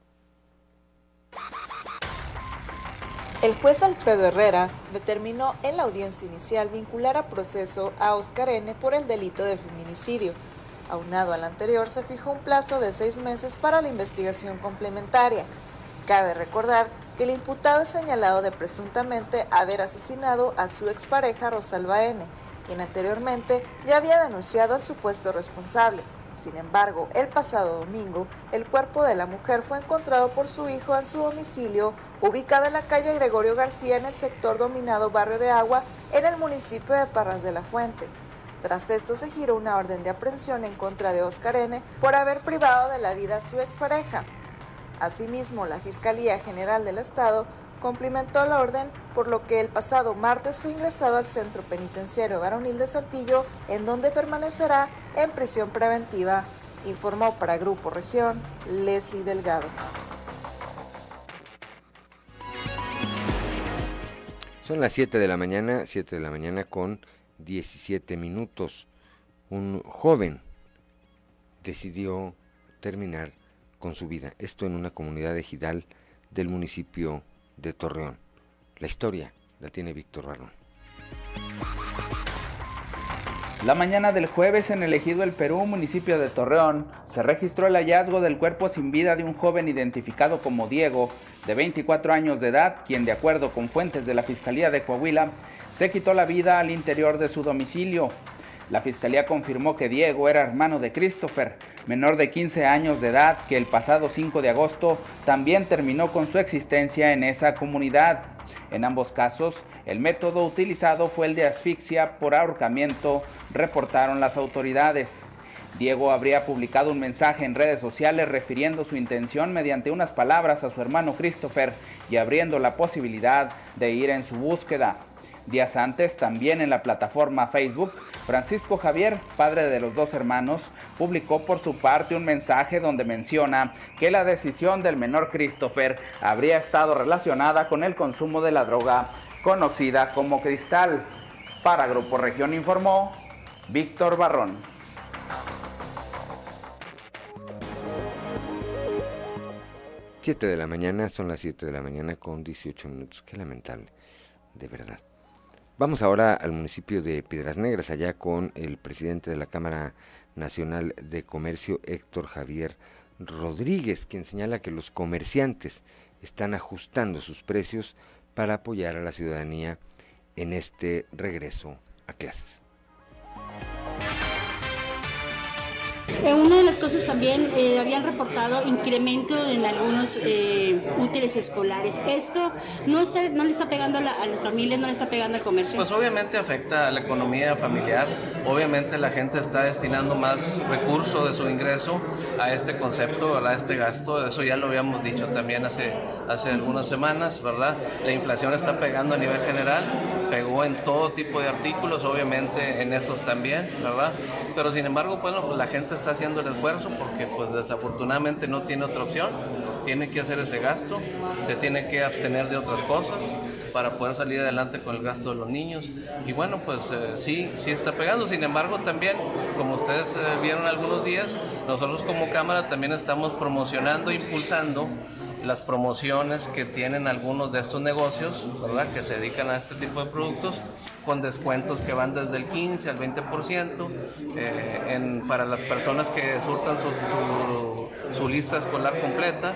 El juez Alfredo Herrera determinó en la audiencia inicial vincular a proceso a Oscar N. por el delito de feminicidio. Aunado al anterior, se fijó un plazo de seis meses para la investigación complementaria. Cabe recordar que el imputado es señalado de presuntamente haber asesinado a su expareja Rosalba N., quien anteriormente ya había denunciado al supuesto responsable. Sin embargo, el pasado domingo, el cuerpo de la mujer fue encontrado por su hijo en su domicilio, ubicado en la calle Gregorio García en el sector dominado Barrio de Agua, en el municipio de Parras de la Fuente. Tras esto se giró una orden de aprehensión en contra de Oscar N. por haber privado de la vida a su expareja. Asimismo, la Fiscalía General del Estado cumplimentó la orden, por lo que el pasado martes fue ingresado al Centro Penitenciario Varonil de Saltillo, en donde permanecerá en prisión preventiva, informó para Grupo Región Leslie Delgado. Son las 7 de la mañana, 7 de la mañana con 17 minutos. Un joven decidió terminar con su vida. Esto en una comunidad de Gidal del municipio de Torreón. La historia la tiene Víctor Barrón. La mañana del jueves en el ejido El Perú, municipio de Torreón, se registró el hallazgo del cuerpo sin vida de un joven identificado como Diego, de 24 años de edad, quien de acuerdo con fuentes de la Fiscalía de Coahuila, se quitó la vida al interior de su domicilio. La fiscalía confirmó que Diego era hermano de Christopher, menor de 15 años de edad, que el pasado 5 de agosto también terminó con su existencia en esa comunidad. En ambos casos, el método utilizado fue el de asfixia por ahorcamiento, reportaron las autoridades. Diego habría publicado un mensaje en redes sociales refiriendo su intención mediante unas palabras a su hermano Christopher y abriendo la posibilidad de ir en su búsqueda. Días antes, también en la plataforma Facebook, Francisco Javier, padre de los dos hermanos, publicó por su parte un mensaje donde menciona que la decisión del menor Christopher habría estado relacionada con el consumo de la droga conocida como cristal. Para Grupo Región informó Víctor Barrón. Siete de la mañana, son las 7 de la mañana con 18 minutos. Qué lamentable, de verdad. Vamos ahora al municipio de Piedras Negras, allá con el presidente de la Cámara Nacional de Comercio, Héctor Javier Rodríguez, quien señala que los comerciantes están ajustando sus precios para apoyar a la ciudadanía en este regreso a clases. Eh, una de las cosas también, eh, habían reportado incremento en algunos eh, útiles escolares. ¿Esto no, está, no le está pegando a, las familias, no le está pegando al comercio? Pues obviamente afecta a la economía familiar, obviamente la gente está destinando más recursos de su ingreso a este concepto, a este gasto, eso ya lo habíamos dicho también hace, hace algunas semanas, ¿verdad? La inflación está pegando a nivel general, pegó en todo tipo de artículos, obviamente en esos también, ¿verdad? Pero sin embargo, bueno, pues la gente está haciendo el esfuerzo porque pues desafortunadamente no tiene otra opción, tiene que hacer ese gasto, se tiene que abstener de otras cosas para poder salir adelante con el gasto de los niños. Y bueno, pues eh, sí, sí está pegando. Sin embargo, también, como ustedes eh, vieron algunos días, nosotros como Cámara también estamos promocionando, impulsando las promociones que tienen algunos de estos negocios, ¿verdad? Que se dedican a este tipo de productos con descuentos que van desde el 15 al 20% eh, para las personas que surtan su, su lista escolar completa.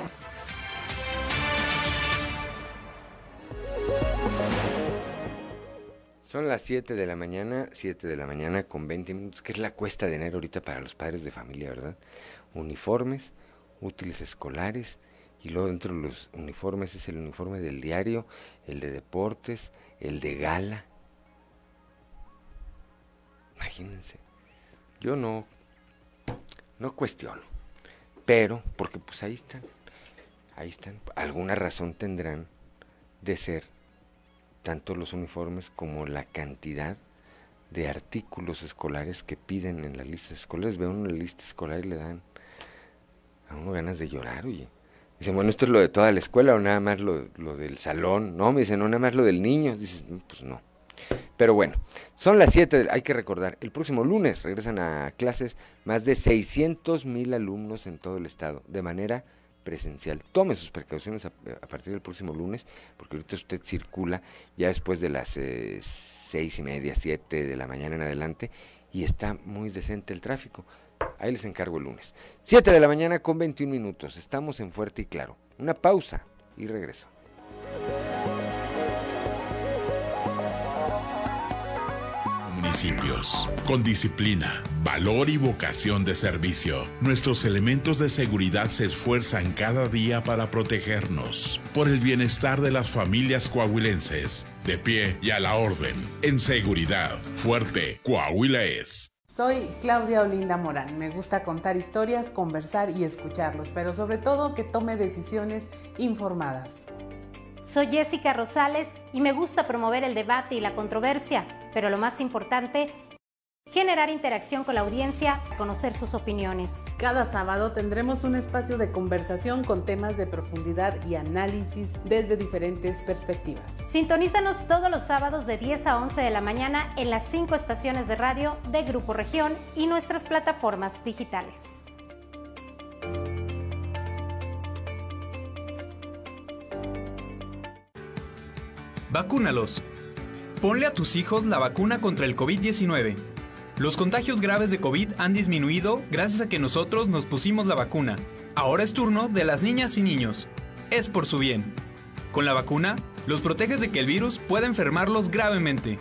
Son las 7 de la mañana, 7 de la mañana con 20 minutos, que es la cuesta de enero ahorita para los padres de familia, ¿verdad? Uniformes, útiles escolares, y luego dentro de los uniformes es el uniforme del diario, el de deportes, el de gala. Imagínense. Yo no, no cuestiono, pero, porque pues ahí están, ahí están, alguna razón tendrán de ser tanto los uniformes como la cantidad de artículos escolares que piden en las listas escolares. Ve uno la lista escolar y le dan a uno ganas de llorar, oye Dicen, bueno, ¿esto es lo de toda la escuela o nada más lo, lo del salón? No, me dicen, no, nada más lo del niño. Dices, pues no. Pero bueno, son las 7, hay que recordar, el próximo lunes regresan a clases más de 600 mil alumnos en todo el estado, de manera presencial. Tome sus precauciones a, partir del próximo lunes, porque ahorita usted circula ya después de las eh, seis y media, siete de la mañana en adelante, y está muy decente el tráfico. Ahí les encargo el lunes. 7 de la mañana con 21 minutos. Estamos en Fuerte y Claro. Una pausa y regreso. municipios. Con disciplina, valor y vocación de servicio, nuestros elementos de seguridad se esfuerzan cada día para protegernos. Por el bienestar de las familias coahuilenses, de pie y a la orden. En seguridad, fuerte, Coahuila es. Soy Claudia Olinda Morán. Me gusta contar historias, conversar y escucharlos, pero sobre todo que tome decisiones informadas. Soy Jessica Rosales y me gusta promover el debate y la controversia, pero lo más importante, generar interacción con la audiencia, conocer sus opiniones. Cada sábado tendremos un espacio de conversación con temas de profundidad y análisis desde diferentes perspectivas. Sintonízanos todos los sábados de 10 a 11 de la mañana en las cinco estaciones de radio de Grupo Región y nuestras plataformas digitales. Vacúnalos. Ponle a tus hijos la vacuna contra el COVID-19. Los contagios graves de COVID han disminuido gracias a que nosotros nos pusimos la vacuna. Ahora es turno de las niñas y niños. Es por su bien. Con la vacuna, los proteges de que el virus pueda enfermarlos gravemente.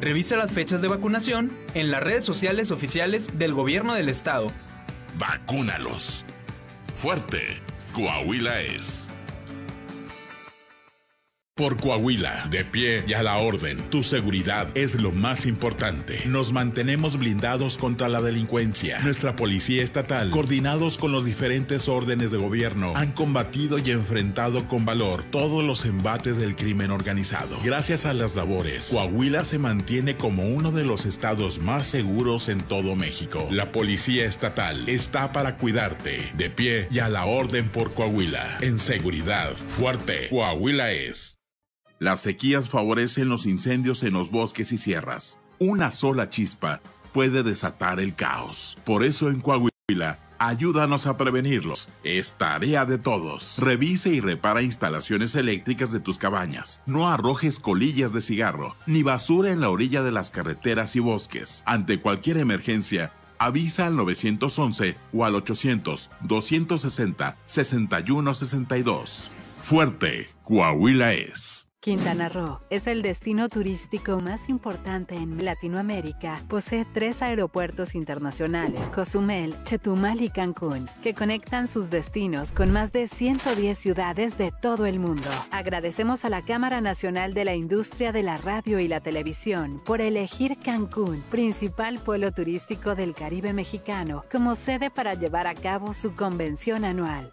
Revisa las fechas de vacunación en las redes sociales oficiales del gobierno del estado. Vacúnalos. Fuerte. Coahuila es. Por Coahuila, de pie y a la orden, tu seguridad es lo más importante. Nos mantenemos blindados contra la delincuencia. Nuestra policía estatal, coordinados con los diferentes órdenes de gobierno, han combatido y enfrentado con valor todos los embates del crimen organizado. Gracias a las labores, Coahuila se mantiene como uno de los estados más seguros en todo México. La policía estatal está para cuidarte, de pie y a la orden por Coahuila. En seguridad, fuerte, Coahuila es. Las sequías favorecen los incendios en los bosques y sierras. Una sola chispa puede desatar el caos. Por eso en Coahuila, ayúdanos a prevenirlos. Es tarea de todos. Revise y repara instalaciones eléctricas de tus cabañas. No arrojes colillas de cigarro, ni basura en la orilla de las carreteras y bosques. Ante cualquier emergencia, avisa al 911 o al 800-260-6162. Fuerte, Coahuila es. Quintana Roo es el destino turístico más importante en Latinoamérica. Posee tres aeropuertos internacionales, Cozumel, Chetumal y Cancún, que conectan sus destinos con más de 110 ciudades de todo el mundo. Agradecemos a la Cámara Nacional de la Industria de la Radio y la Televisión por elegir Cancún, principal pueblo turístico del Caribe mexicano, como sede para llevar a cabo su convención anual.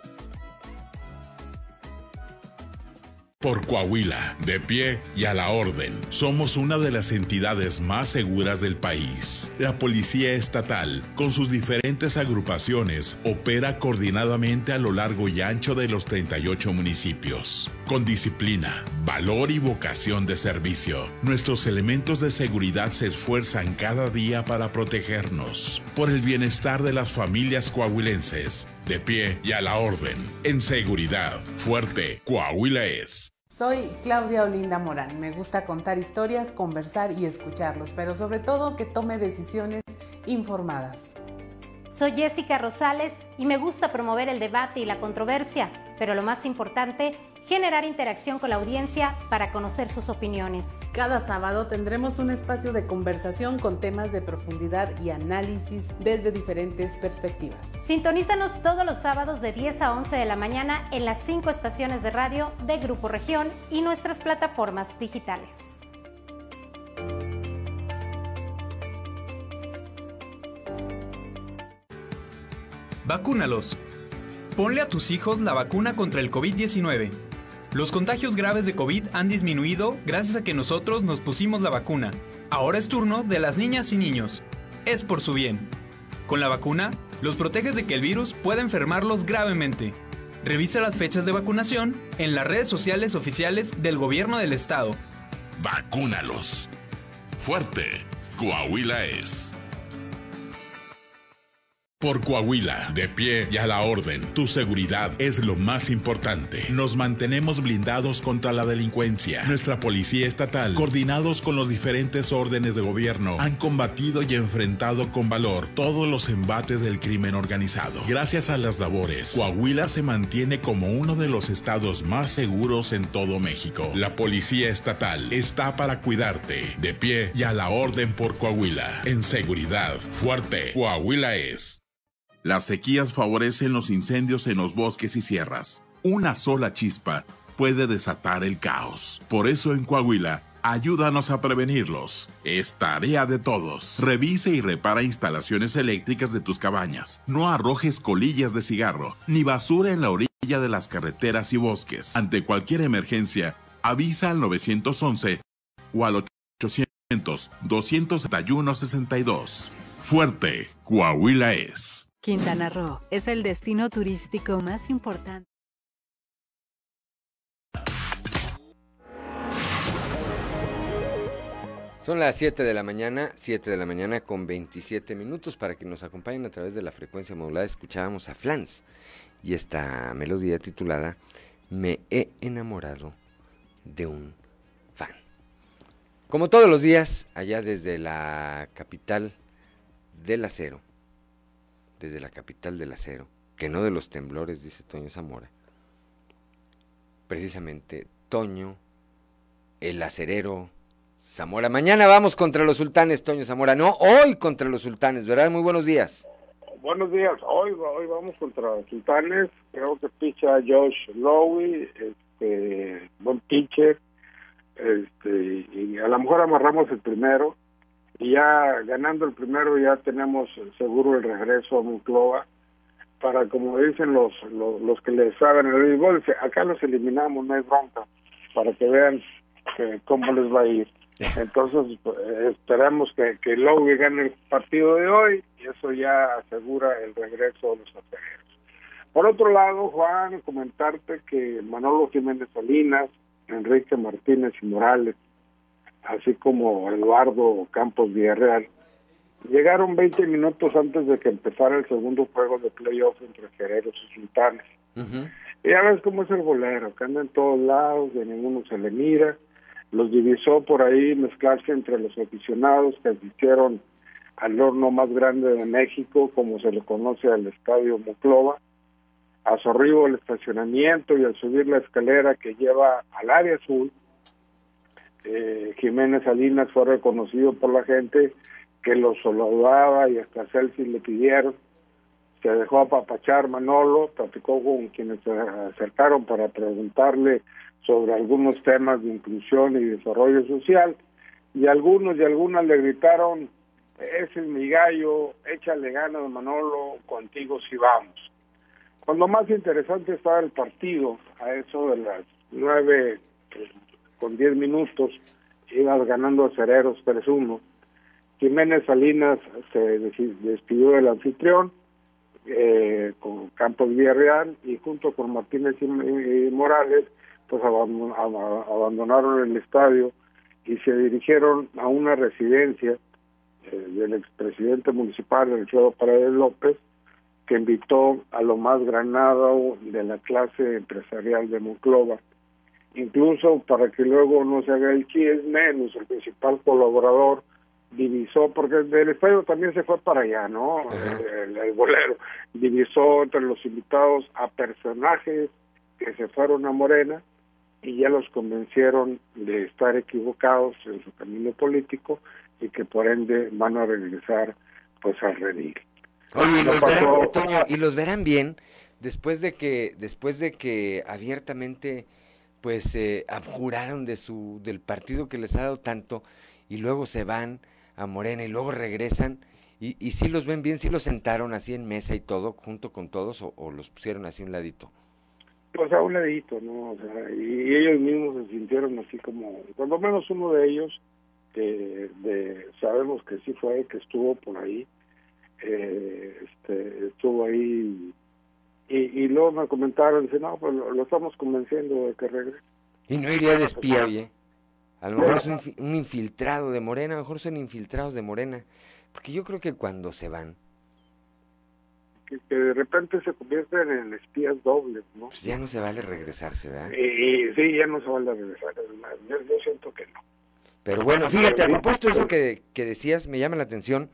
Por Coahuila, de pie y a la orden, somos una de las entidades más seguras del país. La Policía Estatal, con sus diferentes agrupaciones, opera coordinadamente a lo largo y ancho de los 38 municipios. Con disciplina, valor y vocación de servicio, nuestros elementos de seguridad se esfuerzan cada día para protegernos. Por el bienestar de las familias coahuilenses, de pie y a la orden. En seguridad, fuerte, Coahuila es. Soy Claudia Olinda Morán. Me gusta contar historias, conversar y escucharlos, pero sobre todo que tome decisiones informadas. Soy Jessica Rosales y me gusta promover el debate y la controversia, pero lo más importante, generar interacción con la audiencia para conocer sus opiniones. Cada sábado tendremos un espacio de conversación con temas de profundidad y análisis desde diferentes perspectivas. Sintonízanos todos los sábados de 10 a 11 de la mañana en las cinco estaciones de radio de Grupo Región y nuestras plataformas digitales. Vacúnalos. Ponle a tus hijos la vacuna contra el COVID-19. Los contagios graves de COVID han disminuido gracias a que nosotros nos pusimos la vacuna. Ahora es turno de las niñas y niños. Es por su bien. Con la vacuna, los proteges de que el virus pueda enfermarlos gravemente. Revisa las fechas de vacunación en las redes sociales oficiales del gobierno del estado. Vacúnalos. Fuerte, Coahuila es. Por Coahuila, de pie y a la orden, tu seguridad es lo más importante. Nos mantenemos blindados contra la delincuencia. Nuestra policía estatal, coordinados con los diferentes órdenes de gobierno, han combatido y enfrentado con valor todos los embates del crimen organizado. Gracias a las labores, Coahuila se mantiene como uno de los estados más seguros en todo México. La policía estatal está para cuidarte, de pie y a la orden por Coahuila. En seguridad, fuerte, Coahuila es. Las sequías favorecen los incendios en los bosques y sierras. Una sola chispa puede desatar el caos. Por eso en Coahuila, ayúdanos a prevenirlos. Es tarea de todos. Revise y repara instalaciones eléctricas de tus cabañas. No arrojes colillas de cigarro ni basura en la orilla de las carreteras y bosques. Ante cualquier emergencia, avisa al 911 o al 800 271 62. Fuerte, Coahuila es. Quintana Roo es el destino turístico más importante. Son las 7 de la mañana, 7 de la mañana con 27 minutos para que nos acompañen a través de la frecuencia modulada. Escuchábamos a Flans y esta melodía titulada Me he enamorado de un fan. Como todos los días, allá desde la capital del acero, desde la capital del acero, que no de los temblores, dice Toño Zamora. Precisamente Toño, el acerero Zamora. Mañana vamos contra los sultanes, Toño Zamora. No, hoy contra los sultanes, ¿verdad? Muy buenos días. Buenos días. Hoy, hoy vamos contra los sultanes. Creo que picha Josh Lowy, este, buen pitcher. Este, y a lo mejor amarramos el primero. Y ya ganando el primero ya tenemos seguro el regreso a Monclova para, como dicen los, los, los que le saben el béisbol, acá los eliminamos, no hay bronca, para que vean que, cómo les va a ir. Entonces, pues, esperamos que, que Lowe gane el partido de hoy y eso ya asegura el regreso de los aceleros. Por otro lado, Juan, comentarte que Manolo Jiménez Salinas, Enrique Martínez y Morales, así como Eduardo Campos Villarreal, llegaron 20 minutos antes de que empezara el segundo juego de playoff entre Guerreros y Sultanes. Y ya ves cómo es el bolero, que anda en todos lados, de ninguno se le mira los divisó por ahí mezclarse entre los aficionados que asistieron al horno más grande de México, como se le conoce al Estadio Moclova, a su arribo el estacionamiento y al subir la escalera que lleva al área azul, eh, Jiménez Salinas fue reconocido por la gente que lo saludaba y hasta selfies le pidieron. Se dejó apapachar Manolo, platicó con quienes se acercaron para preguntarle sobre algunos temas de inclusión y desarrollo social y algunos y algunas le gritaron ese es mi gallo, échale ganas Manolo, contigo si vamos. Cuando más interesante estaba el partido, a eso de las nueve con diez minutos, ibas ganando a Cereros 3-1. Jiménez Salinas se despidió del anfitrión eh, con Campos Villarreal y junto con Martínez y Morales pues abandonaron el estadio y se dirigieron a una residencia eh, del expresidente municipal, Alfredo Paredes López, que invitó a lo más granado de la clase empresarial de Monclova. Incluso para que luego no se haga el chisme, nuestro principal colaborador divisó, porque del estadio también se fue para allá, ¿no? El, el, bolero. Divisó entre los invitados a personajes que se fueron a Morena y ya los convencieron de estar equivocados en su camino político y que por ende van a regresar pues al redil. Oye, ¿y los, verán, ¿y los verán bien después de que después de que abiertamente pues eh, abjuraron de su del partido que les ha dado tanto y luego se van a Morena y luego regresan y, y si los ven bien, si los sentaron así en mesa y todo junto con todos o, o los pusieron así un ladito pues a un ladito, ¿no? O sea, y, ellos mismos se sintieron así como, cuando menos uno de ellos, que de, sabemos que sí fue, que estuvo por ahí, eh, este, estuvo ahí Y, y luego me comentaron, dice, no, pues lo, lo estamos convenciendo de que regrese. Y no iría de espía, oye. A lo mejor es un, un infiltrado de Morena, a lo mejor son infiltrados de Morena. Porque yo creo que cuando se van, Que, que de repente se convierten en espías dobles, ¿no? pues ya no se vale regresarse, ¿verdad? Y, y sí, ya no se van a regresar. Yo, yo siento que no. Pero bueno, fíjate, a propósito de eso que, que decías, me llama la atención.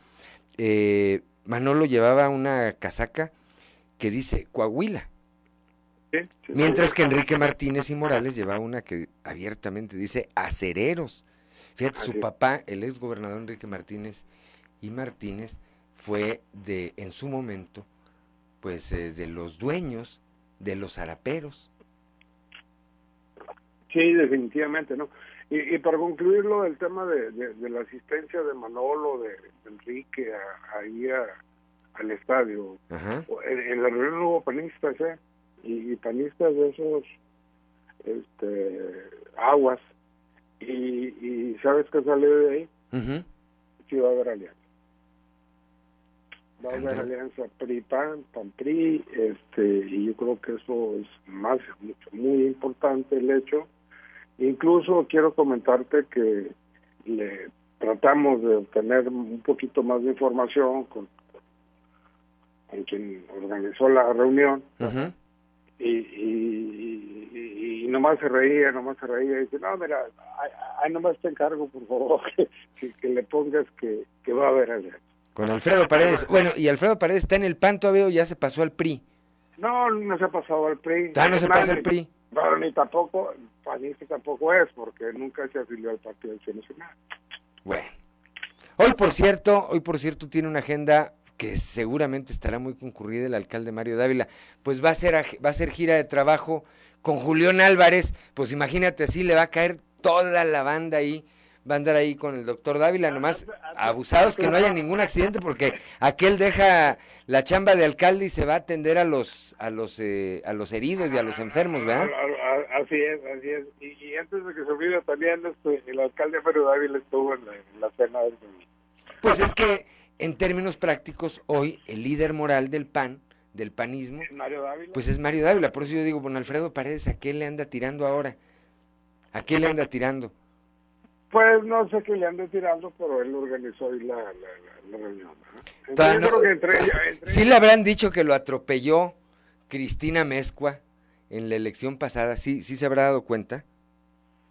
eh, Manolo llevaba una casaca que dice Coahuila. Mientras que Enrique Martínez y Morales llevaba una que abiertamente dice acereros. Fíjate, su papá, el ex gobernador Enrique Martínez y Martínez, fue de, en su momento, pues eh, de los dueños de los zaraperos. Sí, definitivamente, ¿no? Y, y para concluirlo, el tema de, de, de la asistencia de Manolo, de, de Enrique, a- ahí a- al estadio, Ajá. en, en la reunión hubo panistas, ¿eh? Y, y panistas de esos este, aguas. Y, y ¿sabes qué salió de ahí? Ujú. Sí va a haber alianza. Va a haber alianza PRI-PAN, PAN-PRI, este, y yo creo que eso es más, mucho, muy importante el hecho. Incluso quiero comentarte que le tratamos de obtener un poquito más de información con, con quien organizó la reunión y, y, y- y nomás se reía, nomás se reía y dice, no, mira, ahí, nomás te encargo, por favor, que, que, que le pongas que, que va a haber alianza. Con Alfredo Paredes. Bueno, y Alfredo Paredes está en el PAN todavía o ya se pasó al PRI. No, no se ha pasado al PRI. Ah, no se pasa al PRI. Pero ni tampoco, panista tampoco es, porque nunca se afilió al Partido Acción Nacional. Bueno. Hoy, por cierto, hoy, por cierto, tiene una agenda que seguramente estará muy concurrida el alcalde Mario Dávila. Pues va a ser, va a ser gira de trabajo con Julián Álvarez. Pues imagínate, así le va a caer toda la banda ahí. Va a andar ahí con el doctor Dávila, nomás abusados que no haya ningún accidente, porque aquel deja la chamba de alcalde y se va a atender a los, a los, eh, a los heridos y a los enfermos, ¿verdad? Así es, así es. Y, y antes de que se olvide también, este, el alcalde Mario Dávila estuvo en la, en la cena del. Pues es que, en términos prácticos, hoy el líder moral del PAN, del panismo, Mario pues es Mario Dávila. Por eso yo digo, bueno, Alfredo Paredes, ¿a qué le anda tirando ahora? ¿A qué le anda tirando? Pues no sé qué le ande tirando, pero él organizó hoy la, la, la- la reunión. Entonces, Todavía yo no- creo que entre ella- entre Sí le habrán dicho que lo atropelló Cristina Mezcua en la elección pasada. ¿Sí, sí se habrá dado cuenta?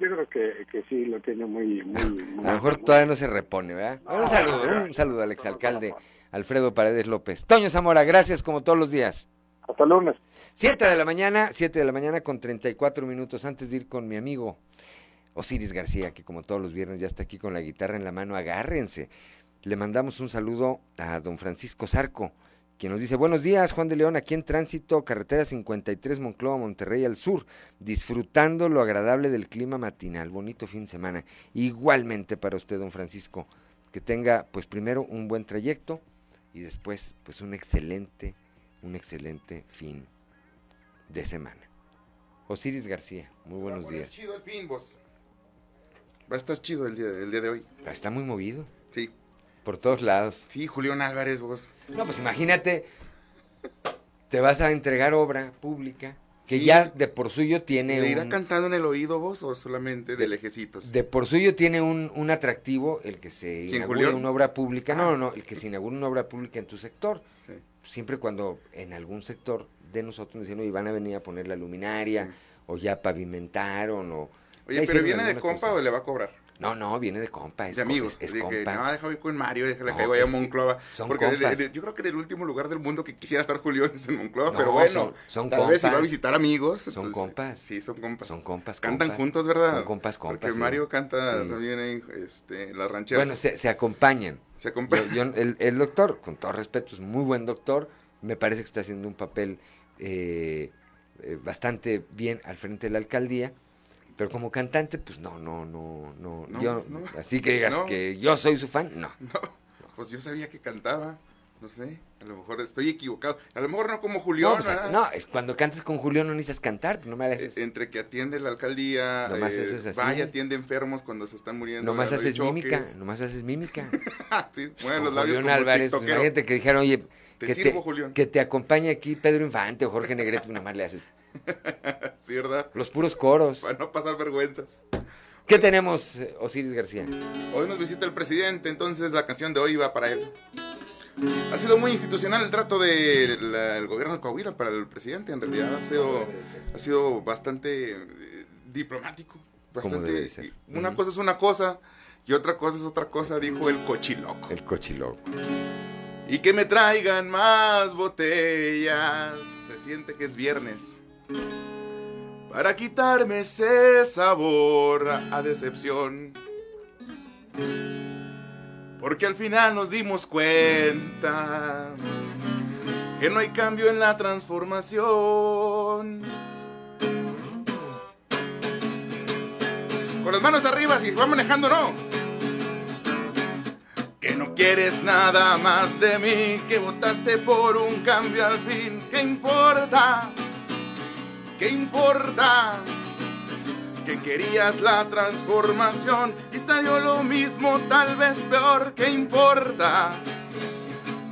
Yo creo que, que sí, lo tiene muy... muy, muy A lo mejor todavía no se repone, ¿verdad? Un saludo, un saludo al exalcalde Alfredo Paredes López. Toño Zamora, gracias como todos los días. Hasta lunes. Siete de la mañana, siete de la mañana con 34 minutos antes de ir con mi amigo Osiris García, que como todos los viernes ya está aquí con la guitarra en la mano, agárrense. Le mandamos un saludo a don Francisco Zarco, quien nos dice, buenos días, Juan de León, aquí en tránsito, carretera 53, Monclova, Monterrey al sur, disfrutando lo agradable del clima matinal, bonito fin de semana. Igualmente para usted, don Francisco, que tenga, pues primero un buen trayecto y después, pues un excelente, un excelente fin de semana. Osiris García, muy buenos días. chido el fin, vos. Va a estar chido el día, el día de hoy. Está muy movido. Sí. Por todos lados. Sí, Julián Álvarez, vos. No, pues imagínate, te vas a entregar obra pública que Sí. ya de por suyo tiene ¿Le irá un, cantando en el oído vos o solamente de lejecitos? de por suyo tiene un, un atractivo el que se ¿Quién, inaugure Julián? una obra pública. No, Ah. no, no, el que se inaugure una obra pública en tu sector. Sí. Siempre cuando en algún sector de nosotros nos dicen, oye, van a venir a poner la luminaria, o ya pavimentaron, o... Oye, pero ¿viene de compa cosa. o le va a cobrar? No, no, viene de compa, es, de amigos. es, es compa. no, déjame ir con Mario, déjale No, que vaya a Monclova. son porque el- compas. el- yo creo que en el último lugar del mundo que quisiera estar Julián es en Monclova, No, pero bueno, son- son tal vez va a compas. visitar amigos. Son compas. Sí, son compas. Son compas, Cantan compas. juntos, ¿verdad? Son compas, compas, Porque sí. Mario canta Sí. también este, en las rancheras. Bueno, se, se acompañan. Se acompañan. Yo- yo- el, el doctor, con todo respeto, es muy buen doctor. Me parece que está haciendo un papel eh, eh, bastante bien al frente de la alcaldía. Pero como cantante, pues no, no, no, no. No, yo, pues, no. Así que digas No. que yo soy su fan, no. Pues yo sabía que cantaba. No sé, a lo mejor estoy equivocado. A lo mejor no como Julián. No, pues, no, es cuando cantas con Julián no necesitas cantar, pues no me haces. Eh, Entre que atiende la alcaldía, Nomás eh, haces así. vaya, atiende enfermos cuando se están muriendo. Nomás haces mímica, nomás haces mímica. sí, Pues con los labios Julián como Álvarez, pues, imagínate que dijeron, oye, Te que, sirvo, te, Julián. que te acompañe aquí Pedro Infante o Jorge Negrete, nada más le haces. Sí, ¿verdad? Los puros coros. Para no pasar vergüenzas. ¿Qué tenemos, Osiris García? Hoy nos visita el presidente, entonces la canción de hoy va para él. Ha sido muy institucional el trato del gobierno de Coahuila para el presidente, en realidad ha sido, ha sido bastante eh, diplomático. Bastante. Una cosa es una cosa y otra cosa es otra cosa, dijo el cochiloco. El cochiloco. Y que me traigan más botellas. Se siente que es viernes. Para quitarme ese sabor a decepción. Porque al final nos dimos cuenta que no hay cambio en la transformación. Con las manos arriba, si va manejando, no. Que no quieres nada más de mí, que votaste por un cambio al fin. ¿Qué importa? ¿Qué importa? Que querías la transformación y salió lo mismo, tal vez peor. ¿Qué importa?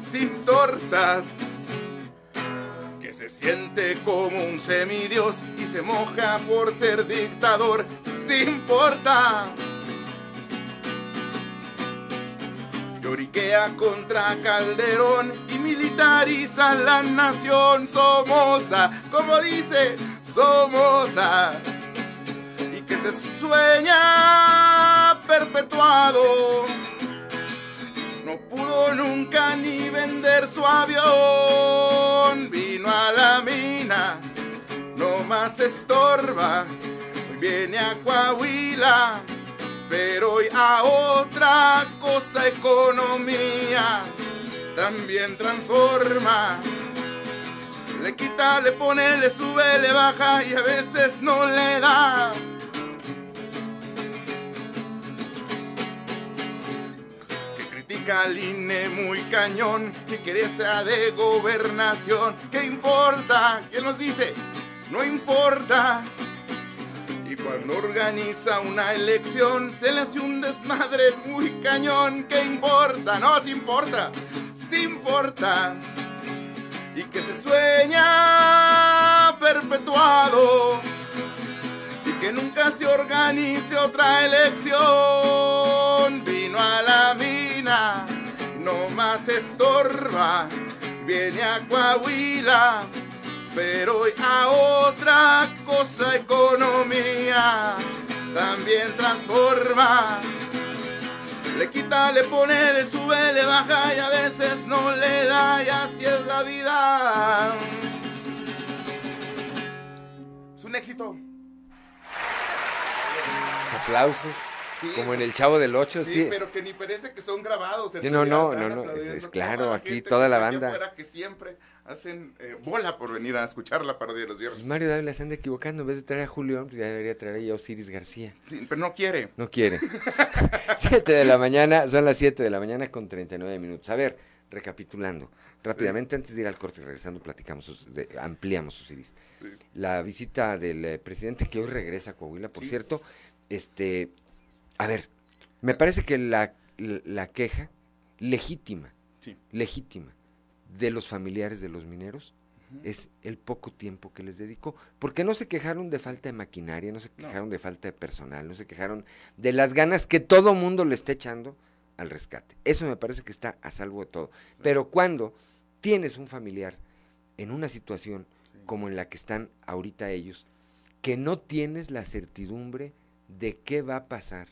Sin tortas. Que se siente como un semidios y se moja por ser dictador. Sin importa. Lloriquea contra Calderón y militariza la nación. Somoza, como dice, Somoza. Y que se sueña perpetuado. No pudo nunca ni vender su avión. Vino a la mina, no más estorba. Hoy viene a Coahuila pero hoy a otra cosa economía también transforma. Le quita, le pone, le sube, le baja y a veces no le da. Que critica al INE muy cañón, que quiere sea de gobernación. ¿Qué importa? ¿Quién nos dice? No importa. Y cuando organiza una elección se le hace un desmadre muy cañón. ¿Qué importa? No, sí importa. Sí importa. Y que se sueña perpetuado. Y que nunca se organice otra elección. Vino a la mina, no más estorba. Viene a Coahuila pero hoy a otra cosa economía también transforma. Le quita, le pone, le sube, le baja y a veces no le da y así es la vida. Es un éxito. Los aplausos. Sí. Como en el Chavo del Ocho, Sí, sí. pero que ni parece que son grabados. no, no, no, no, es- claro, la aquí toda la banda. afuera que siempre hacen eh, bola por venir a escuchar la parodia de los viernes. Pues Mario Dávila se anda equivocando. En vez de traer a Julio, pues ya debería traer a Osiris García. Sí, pero no quiere. No quiere. 7 de la mañana, son las 7 de la mañana con 39 minutos. A ver, recapitulando rápidamente, antes de ir al corte y regresando, platicamos, Os- de- ampliamos Osiris. Sí. La visita del eh, presidente que hoy regresa a Coahuila, por Sí. cierto. Este, a ver, me parece que la, la queja legítima, legítima de los familiares de los mineros es el poco tiempo que les dedicó, porque no se quejaron de falta de maquinaria, no se No. quejaron de falta de personal, no se quejaron de las ganas que todo mundo le está echando al rescate. Eso me parece que está a salvo de todo. Pero cuando tienes un familiar en una situación como en la que están ahorita ellos, que no tienes la certidumbre de qué va a pasar,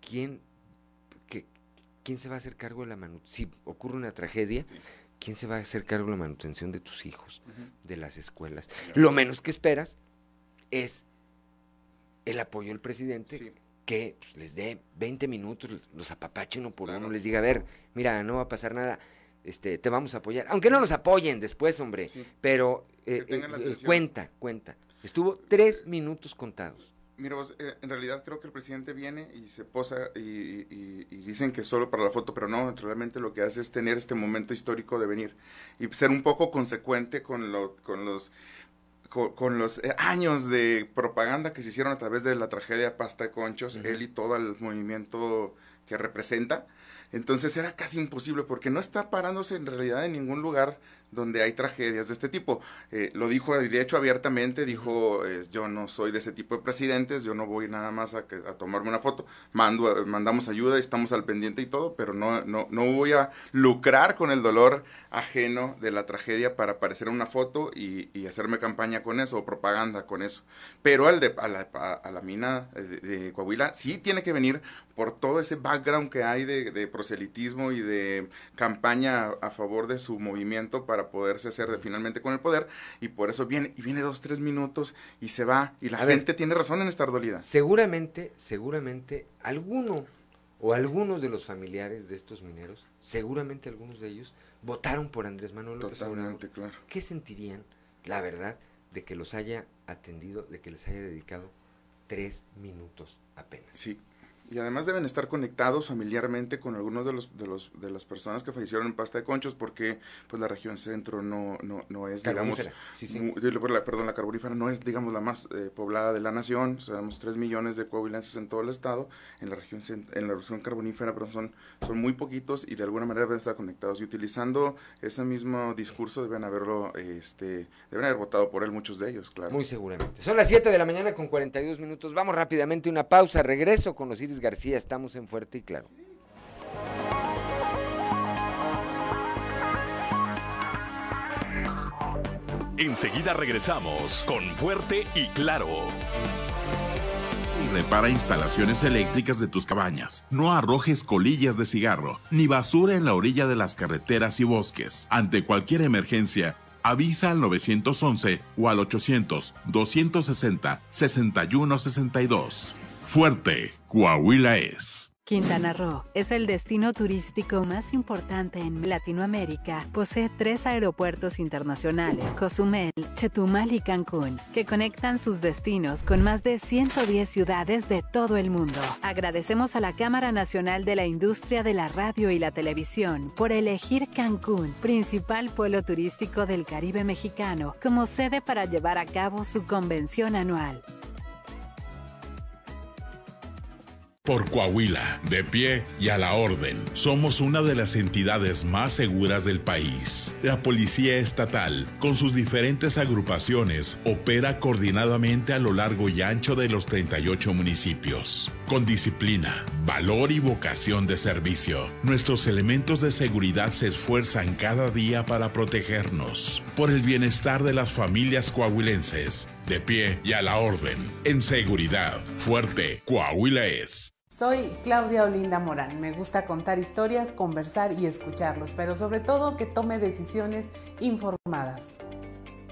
quién, que, quién se va a hacer cargo de la manutención, si ocurre una tragedia, quién se va a hacer cargo de la manutención de tus hijos, de las escuelas. Lo menos que esperas es el apoyo del presidente que pues, les dé 20 minutos, los apapache uno por uno, les diga, a ver, mira, no va a pasar nada, este, te vamos a apoyar. Aunque no los apoyen después, hombre, pero eh, eh, eh, cuenta, cuenta. Estuvo tres minutos contados. Mira, vos, eh, en realidad creo que el presidente viene y se posa y, y- y dicen que solo para la foto, pero no, realmente lo que hace es tener este momento histórico de venir y ser un poco consecuente con, lo, con los con, con los eh, años de propaganda que se hicieron a través de la tragedia Pasta de Conchos, él y todo el movimiento que representa. Entonces era casi imposible porque no está parándose en realidad en ningún lugar donde hay tragedias de este tipo. Eh, lo dijo, de hecho, abiertamente, dijo, eh, yo no soy de ese tipo de presidentes, yo no voy nada más a, a tomarme una foto, Mando, mandamos ayuda, estamos al pendiente y todo, pero no, no, no voy a lucrar con el dolor ajeno de la tragedia para aparecer en una foto y, hacerme campaña con eso o propaganda con eso. Pero al de, a, la, a, la mina de, Coahuila sí tiene que venir por todo ese background que hay de proselitismo y de campaña a favor de su movimiento para poderse hacer de, finalmente con el poder y por eso viene y viene dos, tres minutos y se va y la gente tiene razón en estar dolida. Seguramente, seguramente alguno o algunos de los familiares de estos mineros, seguramente algunos de ellos votaron por Andrés Manuel López Totalmente, claro. ¿Qué sentirían, la verdad, de que los haya atendido, de que les haya dedicado tres minutos apenas? Sí, y además deben estar conectados familiarmente con algunos de los de los de las personas que fallecieron en pasta de conchos porque pues la región centro no no, no es digamos sí, sí. perdón la carbonífera no es digamos la más eh, poblada de la nación tenemos 3 millones de coahuilenses en todo el estado en la región en la región carbonífera pero son son muy poquitos y de alguna manera deben estar conectados. Y utilizando ese mismo discurso deben haberlo este deben haber votado por él muchos de ellos claro. Muy seguramente. Son las 7 de la mañana con 42 minutos. Vamos rápidamente una pausa regreso con los iris García, estamos en Fuerte y Claro. Enseguida regresamos con Fuerte y Claro. Y repara instalaciones eléctricas de tus cabañas. No arrojes colillas de cigarro ni basura en la orilla de las carreteras y bosques. Ante cualquier emergencia, avisa al 911 o al 800 260 6162. Fuerte, Coahuila es. Quintana Roo es el destino turístico más importante en Latinoamérica. Posee tres aeropuertos internacionales, Cozumel, Chetumal y Cancún, que conectan sus destinos con más de 110 ciudades de todo el mundo. Agradecemos a la Cámara Nacional de la Industria de la Radio y la Televisión por elegir Cancún, principal pueblo turístico del Caribe mexicano, como sede para llevar a cabo su convención anual. Por Coahuila, de pie y a la orden, somos una de las entidades más seguras del país. La Policía Estatal, con sus diferentes agrupaciones, opera coordinadamente a lo largo y ancho de los 38 municipios. Con disciplina, valor y vocación de servicio, nuestros elementos de seguridad se esfuerzan cada día para protegernos. Por el bienestar de las familias coahuilenses, de pie y a la orden, en seguridad, fuerte, Coahuila es. Soy Claudia Olinda Morán. Me gusta contar historias, conversar y escucharlos, pero sobre todo que tome decisiones informadas.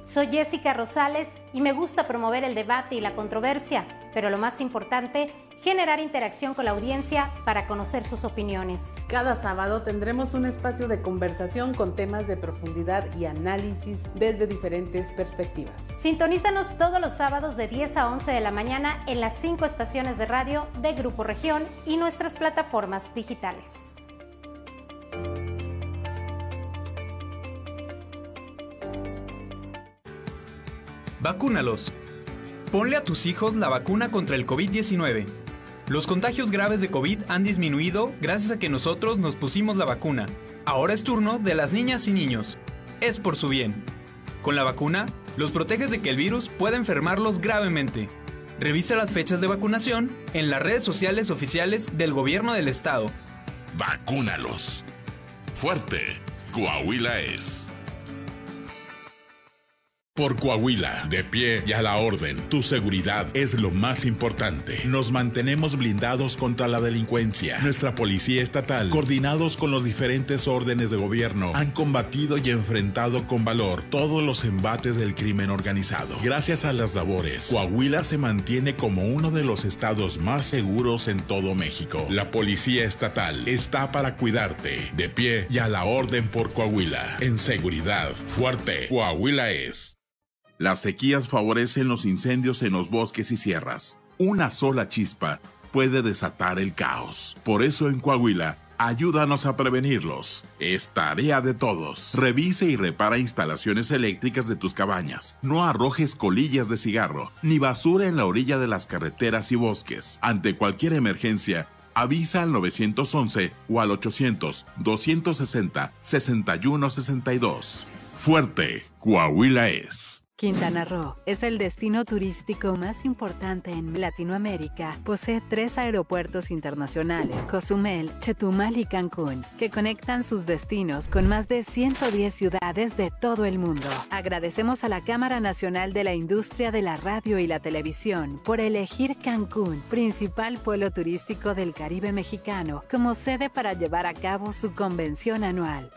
Soy Jessica Rosales y me gusta promover el debate y la controversia, pero lo más importante generar interacción con la audiencia para conocer sus opiniones. Cada sábado tendremos un espacio de conversación con temas de profundidad y análisis desde diferentes perspectivas. Sintonízanos todos los sábados de 10 a 11 de la mañana en las cinco estaciones de radio de Grupo Región y nuestras plataformas digitales. Vacúnalos. Ponle a tus hijos la vacuna contra el COVID-19. Los contagios graves de COVID han disminuido gracias a que nosotros nos pusimos la vacuna. Ahora es turno de las niñas y niños. Es por su bien. Con la vacuna, los proteges de que el virus pueda enfermarlos gravemente. Revisa las fechas de vacunación en las redes sociales oficiales del gobierno del estado. Vacúnalos. Fuerte. Coahuila es. Por Coahuila, de pie y a la orden, tu seguridad es lo más importante. Nos mantenemos blindados contra la delincuencia. Nuestra policía estatal, coordinados con los diferentes órdenes de gobierno, han combatido y enfrentado con valor todos los embates del crimen organizado. Gracias a las labores, Coahuila se mantiene como uno de los estados más seguros en todo México. La policía estatal está para cuidarte, de pie y a la orden por Coahuila. En seguridad, fuerte, Coahuila es. Las sequías favorecen los incendios en los bosques y sierras. Una sola chispa puede desatar el caos. Por eso en Coahuila, ayúdanos a prevenirlos. Es tarea de todos. Revise y repara instalaciones eléctricas de tus cabañas. No arrojes colillas de cigarro ni basura en la orilla de las carreteras y bosques. Ante cualquier emergencia, Avisa al 911 o al 800-260-6162. Fuerte, Coahuila es. Quintana Roo es el destino turístico más importante en Latinoamérica. Posee tres aeropuertos internacionales, Cozumel, Chetumal y Cancún, que conectan sus destinos con más de 110 ciudades de todo el mundo. Agradecemos a la Cámara Nacional de la Industria de la Radio y la Televisión por elegir Cancún, principal pueblo turístico del Caribe mexicano, como sede para llevar a cabo su convención anual.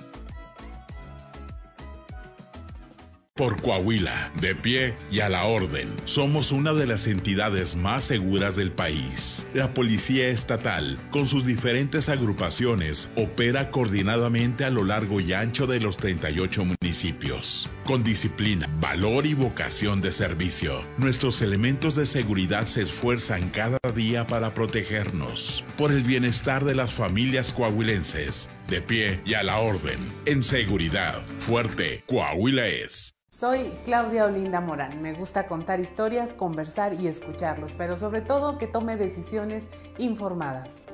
Por Coahuila, de pie y a la orden, somos una de las entidades más seguras del país. La Policía Estatal, con sus diferentes agrupaciones, opera coordinadamente a lo largo y ancho de los 38 municipios. Con disciplina, valor y vocación de servicio, nuestros elementos de seguridad se esfuerzan cada día para protegernos. Por el bienestar de las familias coahuilenses, de pie y a la orden. En seguridad, fuerte, Coahuila es. Soy Claudia Olinda Morán. Me gusta contar historias, conversar y escucharlos, pero sobre todo que tome decisiones informadas.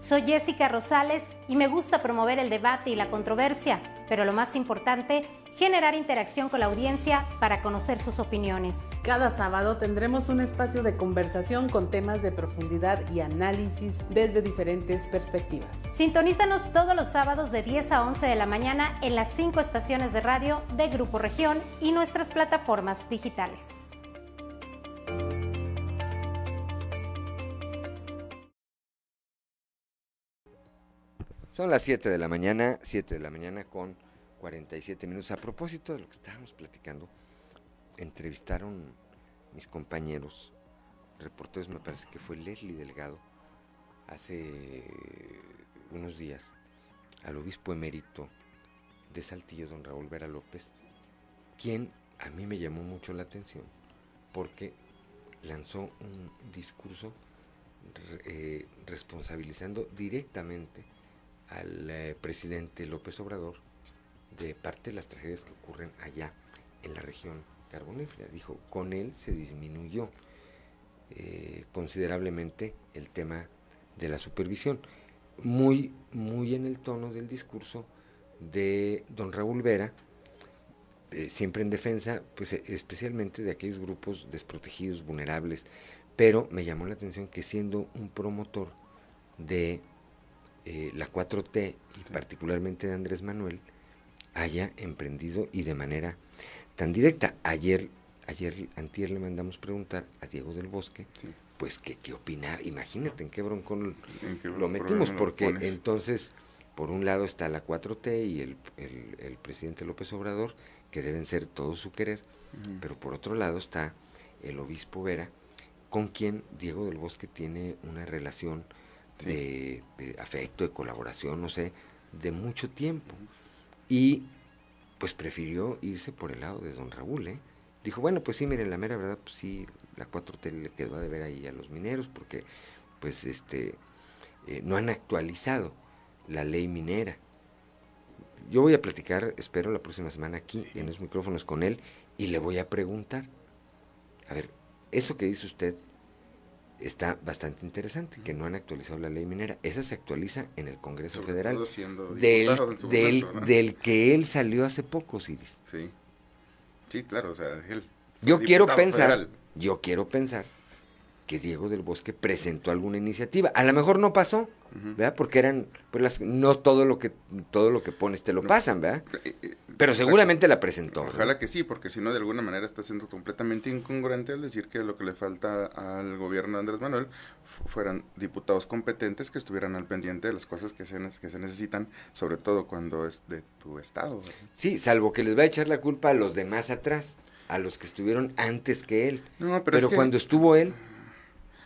Soy Jessica Rosales y me gusta promover el debate y la controversia, pero lo más importante, generar interacción con la audiencia para conocer sus opiniones. Cada sábado tendremos un espacio de conversación con temas de profundidad y análisis desde diferentes perspectivas. Sintonízanos todos los sábados de 10 a 11 de la mañana en las cinco estaciones de radio de Grupo Región y nuestras plataformas digitales. Son las 7 de la mañana, 7 de la mañana con 47 minutos. A propósito de lo que estábamos platicando, entrevistaron mis compañeros, reporteros, me parece que fue Leslie Delgado, hace unos días, al obispo emérito de Saltillo, don Raúl Vera López, quien a mí me llamó mucho la atención porque lanzó un discurso eh, responsabilizando directamente al eh, presidente López Obrador de parte de las tragedias que ocurren allá en la región carbonífera. Dijo, con él se disminuyó eh, considerablemente el tema de la supervisión. Muy, muy en el tono del discurso de don Raúl Vera, eh, siempre en defensa, pues especialmente de aquellos grupos desprotegidos, vulnerables, pero me llamó la atención que siendo un promotor de eh, la 4T y particularmente de Andrés Manuel, haya emprendido y de manera tan directa. Ayer, ayer, antier le mandamos preguntar a Diego del Bosque, pues que qué opinaba, imagínate en qué broncón lo metimos, porque entonces, por un lado está la 4T y el, el, presidente López Obrador, que deben ser todo su querer, pero por otro lado está el obispo Vera, con quien Diego del Bosque tiene una relación de, afecto, de colaboración, no sé, de mucho tiempo. Y pues prefirió irse por el lado de don Raúl, ¿eh? Dijo, bueno, pues sí, miren, la mera verdad, pues sí, la 4T le quedó a deber ahí a los mineros porque, pues, este, eh, no han actualizado la ley minera. Yo voy a platicar, espero, la próxima semana aquí en los micrófonos con él y le voy a preguntar, a ver, eso que dice usted está bastante interesante, que no han actualizado la ley minera. Esa se actualiza en el Congreso Federal. Del, del, del, que él salió hace poco, Siris. Sí. Sí, claro, o sea, él. Yo quiero pensar, yo quiero pensar que Diego del Bosque presentó alguna iniciativa. A lo mejor no pasó, ¿verdad? Porque eran, pues las, no todo lo que todo lo que pones te lo pasan, ¿verdad? Eh, eh, Pero seguramente la presentó. Ojalá que sí, porque si no de alguna manera está siendo completamente incongruente al decir que lo que le falta al gobierno de Andrés Manuel fueran diputados competentes que estuvieran al pendiente de las cosas que se, que se necesitan, sobre todo cuando es de tu estado. Sí, salvo que les va a echar la culpa a los demás atrás, a los que estuvieron antes que él. No, pero, cuando estuvo él...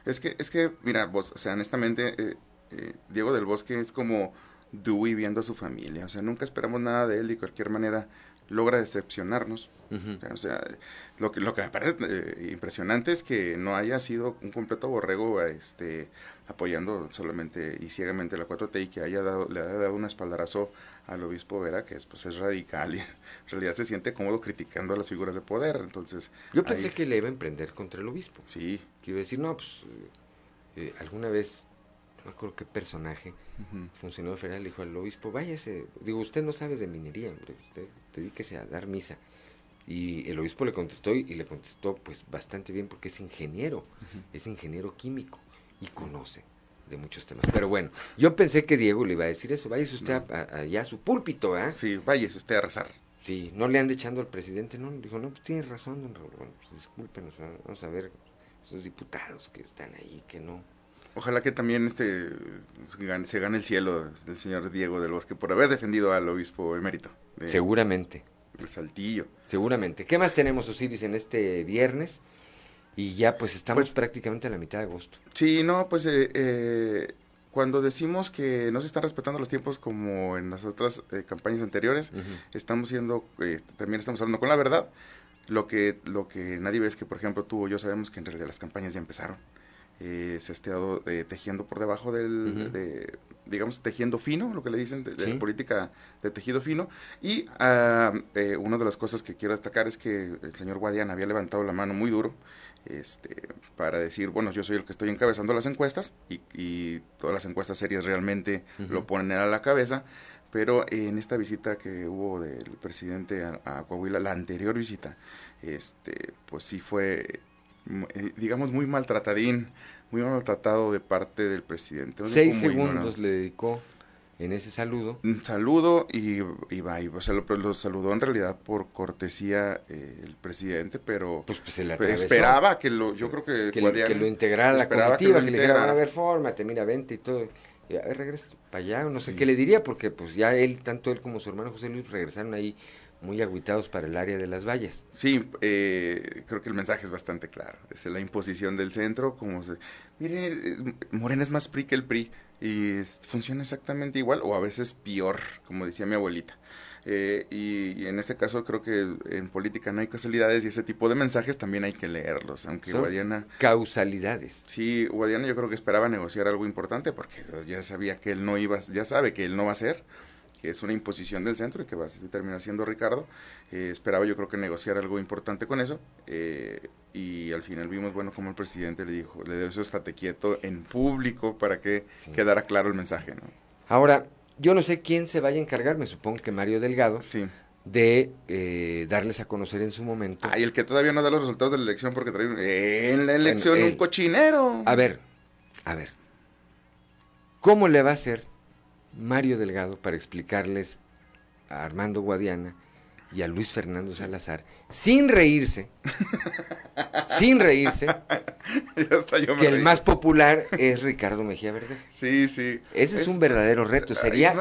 Es que, es que, mira, vos, o sea, honestamente, eh, eh, Diego del Bosque es como Dewey viendo a su familia. O sea, nunca esperamos nada de él y de cualquier manera logra decepcionarnos. O sea, lo que, lo que me parece eh, impresionante es que no haya sido un completo borrego este, apoyando solamente y ciegamente la 4T y que haya dado, le haya dado un espaldarazo al obispo Vera, que es, pues, es radical y en realidad se siente cómodo criticando a las figuras de poder. Entonces, Yo pensé que le iba a emprender contra el obispo. Sí. Que iba a decir, no, pues, eh, alguna vez no me acuerdo qué personaje, funcionario federal, le dijo al obispo, váyase, digo, usted no sabe de minería, hombre, usted dedíquese a dar misa. Y el obispo le contestó y, le contestó pues bastante bien porque es ingeniero, es ingeniero químico y conoce de muchos temas. Pero bueno, yo pensé que Diego le iba a decir eso, váyase usted allá a, su púlpito, ¿eh? Sí, váyase usted a rezar. Sí, no le han echando al presidente, ¿no? Dijo, no, pues tiene razón, don Raúl, bueno, pues discúlpenos, vamos a ver esos diputados que están ahí, que no. Ojalá que también este se gane el cielo del señor Diego del Bosque por haber defendido al obispo emérito. Seguramente. De Saltillo. Seguramente. ¿Qué más tenemos, Osiris, en este viernes? Y ya pues estamos pues prácticamente a la mitad de agosto. Sí, no, pues eh, eh, cuando decimos que no se están respetando los tiempos como en las otras eh, campañas anteriores, estamos siendo, también estamos hablando con la verdad. Lo que, lo que nadie ve es que, por ejemplo, tú o yo sabemos que en realidad las campañas ya empezaron. Se ha estado tejiendo por debajo del, de, digamos, tejiendo fino, lo que le dicen, de, política de tejido fino. Y uh, una de las cosas que quiero destacar es que el señor Guadiana había levantado la mano muy duro este, para decir, bueno, yo soy el que estoy encabezando las encuestas y, todas las encuestas serias realmente lo ponen a la cabeza. Pero en esta visita que hubo del presidente a, Coahuila, la anterior visita, este, pues sí fue, eh, digamos, muy maltratadín, muy maltratado de parte del presidente. Seis segundos le dedicó en ese saludo. Un saludo y, y va, y, o sea, lo, saludó en realidad por cortesía eh, el presidente, pero pues, pues se le esperaba que lo, yo creo que, que, lo integrara la comitiva, que, le dijera, a ver, fórmate, mira, vente y todo. Y a ver, regresa para allá, no sé qué le diría, porque pues ya él, tanto él como su hermano José Luis regresaron ahí muy agüitados para el área de las vallas. Sí, eh, creo que el mensaje es bastante claro. Es la imposición del centro, como se... Mire, Morena es más PRI que el PRI y funciona exactamente igual o a veces peor, como decía mi abuelita. Eh, y, en este caso creo que en política no hay casualidades y ese tipo de mensajes también hay que leerlos, aunque Guadiana... Causalidades. Sí, Guadiana yo creo que esperaba negociar algo importante porque ya sabía que él no iba, ya sabe que él no va a ser que es una imposición del centro y que va a terminar siendo Ricardo. Eh, esperaba yo creo que negociar algo importante con eso eh, y al final vimos, bueno, como el presidente le dijo, le dio eso estate quieto en público para que quedara claro el mensaje. ¿no? Ahora, yo no sé quién se vaya a encargar, me supongo que Mario Delgado. Sí de eh, darles a conocer en su momento. Ah, y el que todavía no da los resultados de la elección porque trae en la elección un cochinero. A ver, a ver. ¿Cómo le va a hacer Mario Delgado para explicarles a Armando Guadiana y a Luis Fernando Salazar, sin reírse, sin reírse, que el más popular es Ricardo Mejía Verdeja. Sí, sí. Ese es, un verdadero reto. Sería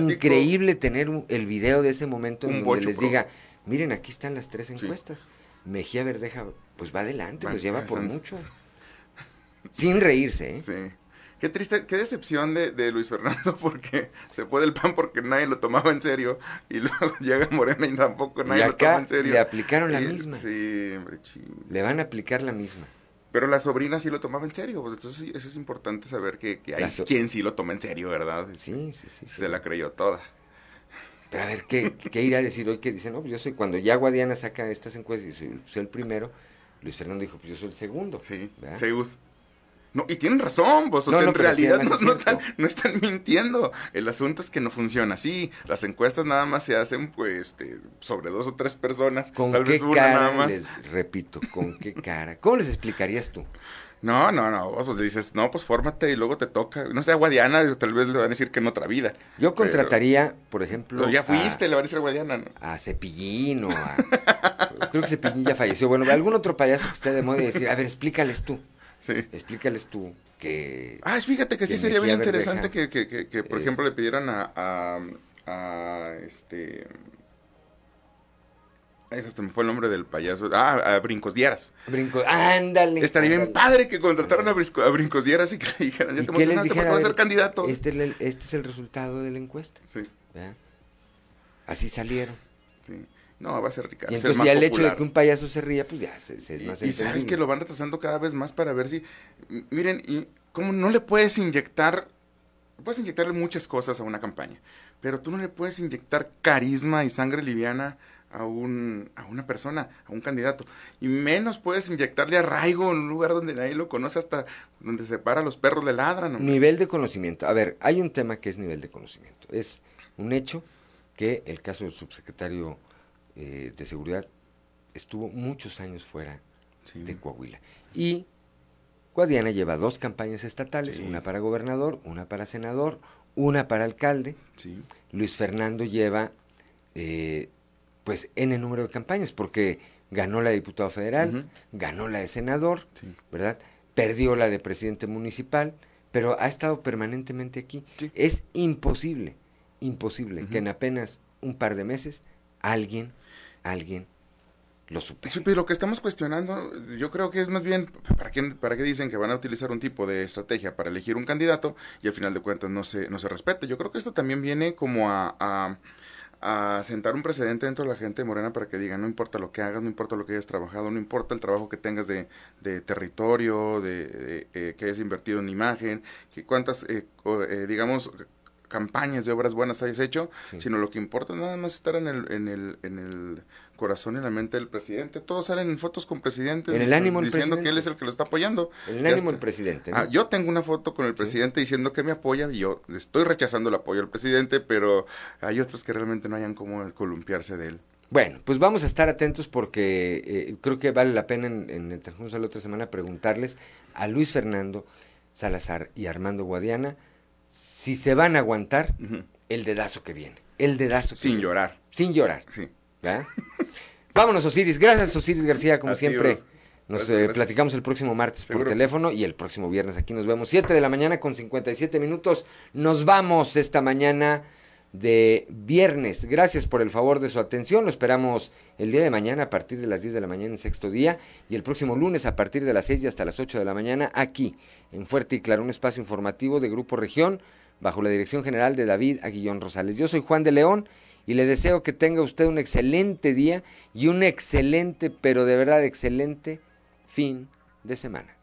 increíble tener el video de ese momento en donde les diga, miren, aquí están las tres encuestas. Mejía Verdeja, pues va adelante, los lleva por mucho. Sin reírse, ¿eh? Sí. Qué triste, qué decepción de, de, Luis Fernando porque se fue del PAN porque nadie lo tomaba en serio y luego llega Morena y tampoco nadie lo toma en serio. Le aplicaron la misma. Sí, hombre, Le van a aplicar la misma. Pero la sobrina sí lo toma en serio, pues entonces eso es importante saber que, hay quien sí lo toma en serio, ¿verdad? Sí, sí, sí. Se la creyó toda. Pero a ver, ¿qué, qué irá a decir hoy? Que dice, no, pues yo soy, cuando ya Guadiana saca estas encuestas y soy, soy el primero, Luis Fernando dijo, pues yo soy el segundo. Sí, Zeus. No, y tienen razón, vos, o sea, en realidad no, están, mintiendo. El asunto es que no funciona así. Las encuestas nada más se hacen, pues, este, sobre dos o tres personas. ¿Con tal vez una nada más. Les, repito, ¿con qué cara? ¿Cómo les explicarías tú? No, no, no, pues dices, no, pues fórmate y luego te toca. No sé, Guadiana, tal vez le van a decir que en otra vida. Yo contrataría, por ejemplo. Pero ya fuiste, le van a decir a Guadiana, ¿no? A Cepillín o a. creo que Cepillín ya falleció. Bueno, algún otro payaso que esté de moda y decir, a ver, explícales tú. Sí. Explícales tú que... Ah, fíjate que, sí sería bien interesante que, que, que, por ejemplo, le pidieran a, a, a este... Ese me fue el nombre del payaso. Ah, a Brincos Dieras. Brincos, ándale. Estaría bien padre que contrataran a, a Brincos Dieras y que le dijeran, ya te emocionaste porque vas a ser candidato. Este, este es el resultado de la encuesta. Sí. Así salieron. Sí. No, va a ser Ricardo. Y entonces ya el hecho de que un payaso se ría, pues ya se, es más Y, y sabes que lo van retrasando cada vez más para ver si... Miren, y como no le puedes inyectar... Puedes inyectarle muchas cosas a una campaña, pero tú no le puedes inyectar carisma y sangre liviana a, un, a una persona, a un candidato. Y menos puedes inyectarle arraigo en un lugar donde nadie lo conoce, hasta donde se para los perros le ladran. Nivel de conocimiento. A ver, hay un tema que es nivel de conocimiento. Es un hecho que el caso del subsecretario eh, de Seguridad estuvo muchos años fuera de Coahuila. Y Guadiana lleva dos campañas estatales, una para gobernador, una para senador, una para alcalde. Luis Fernando lleva eh, pues N número de campañas, porque ganó la de diputado federal, ganó la de senador, ¿verdad? Perdió la de presidente municipal, pero ha estado permanentemente aquí. Es imposible, imposible que en apenas un par de meses alguien, alguien lo supere. Sí, pero lo que estamos cuestionando, yo creo que es más bien, ¿para qué, ¿para qué dicen que van a utilizar un tipo de estrategia para elegir un candidato y al final de cuentas no se, no se respete? Yo creo que esto también viene como a a sentar un precedente dentro de la gente de Morena para que digan, no importa lo que hagas, no importa lo que hayas trabajado, no importa el trabajo que tengas de, de territorio, de, eh, que hayas invertido en imagen, que cuántas, eh, eh, digamos, campañas de obras buenas hayas hecho, sino lo que importa nada más estar en el, en el, en el corazón y la mente del presidente. Todos salen en fotos con presidente. En el ánimo Diciendo que él es el que lo está apoyando. En el ánimo del presidente. Ah, yo tengo una foto con el presidente diciendo que me apoya y yo estoy rechazando el apoyo al presidente, pero hay otros que realmente no hayan como columpiarse de él. Bueno, pues vamos a estar atentos porque eh, creo que vale la pena en, el transcurso de la otra semana preguntarles a Luis Fernando Salazar y Armando Guadiana si se van a aguantar el dedazo que viene. El dedazo. Sin llorar. Sin llorar. Sí. Vámonos, Osiris. Gracias, Osiris García, como siempre. Nos eh, platicamos el próximo martes por teléfono y el próximo viernes aquí nos vemos. 7 de la mañana con 57 minutos. Nos vamos esta mañana de viernes. Gracias por el favor de su atención. Lo esperamos el día de mañana a partir de las 10 de la mañana en sexto día y el próximo lunes a partir de las 6 y hasta las 8 de la mañana aquí en Fuerte y Claro, un espacio informativo de Grupo Región bajo la dirección general de David Aguillón Rosales. Yo soy Juan de León y le deseo que tenga usted un excelente día y un excelente, pero de verdad excelente fin de semana.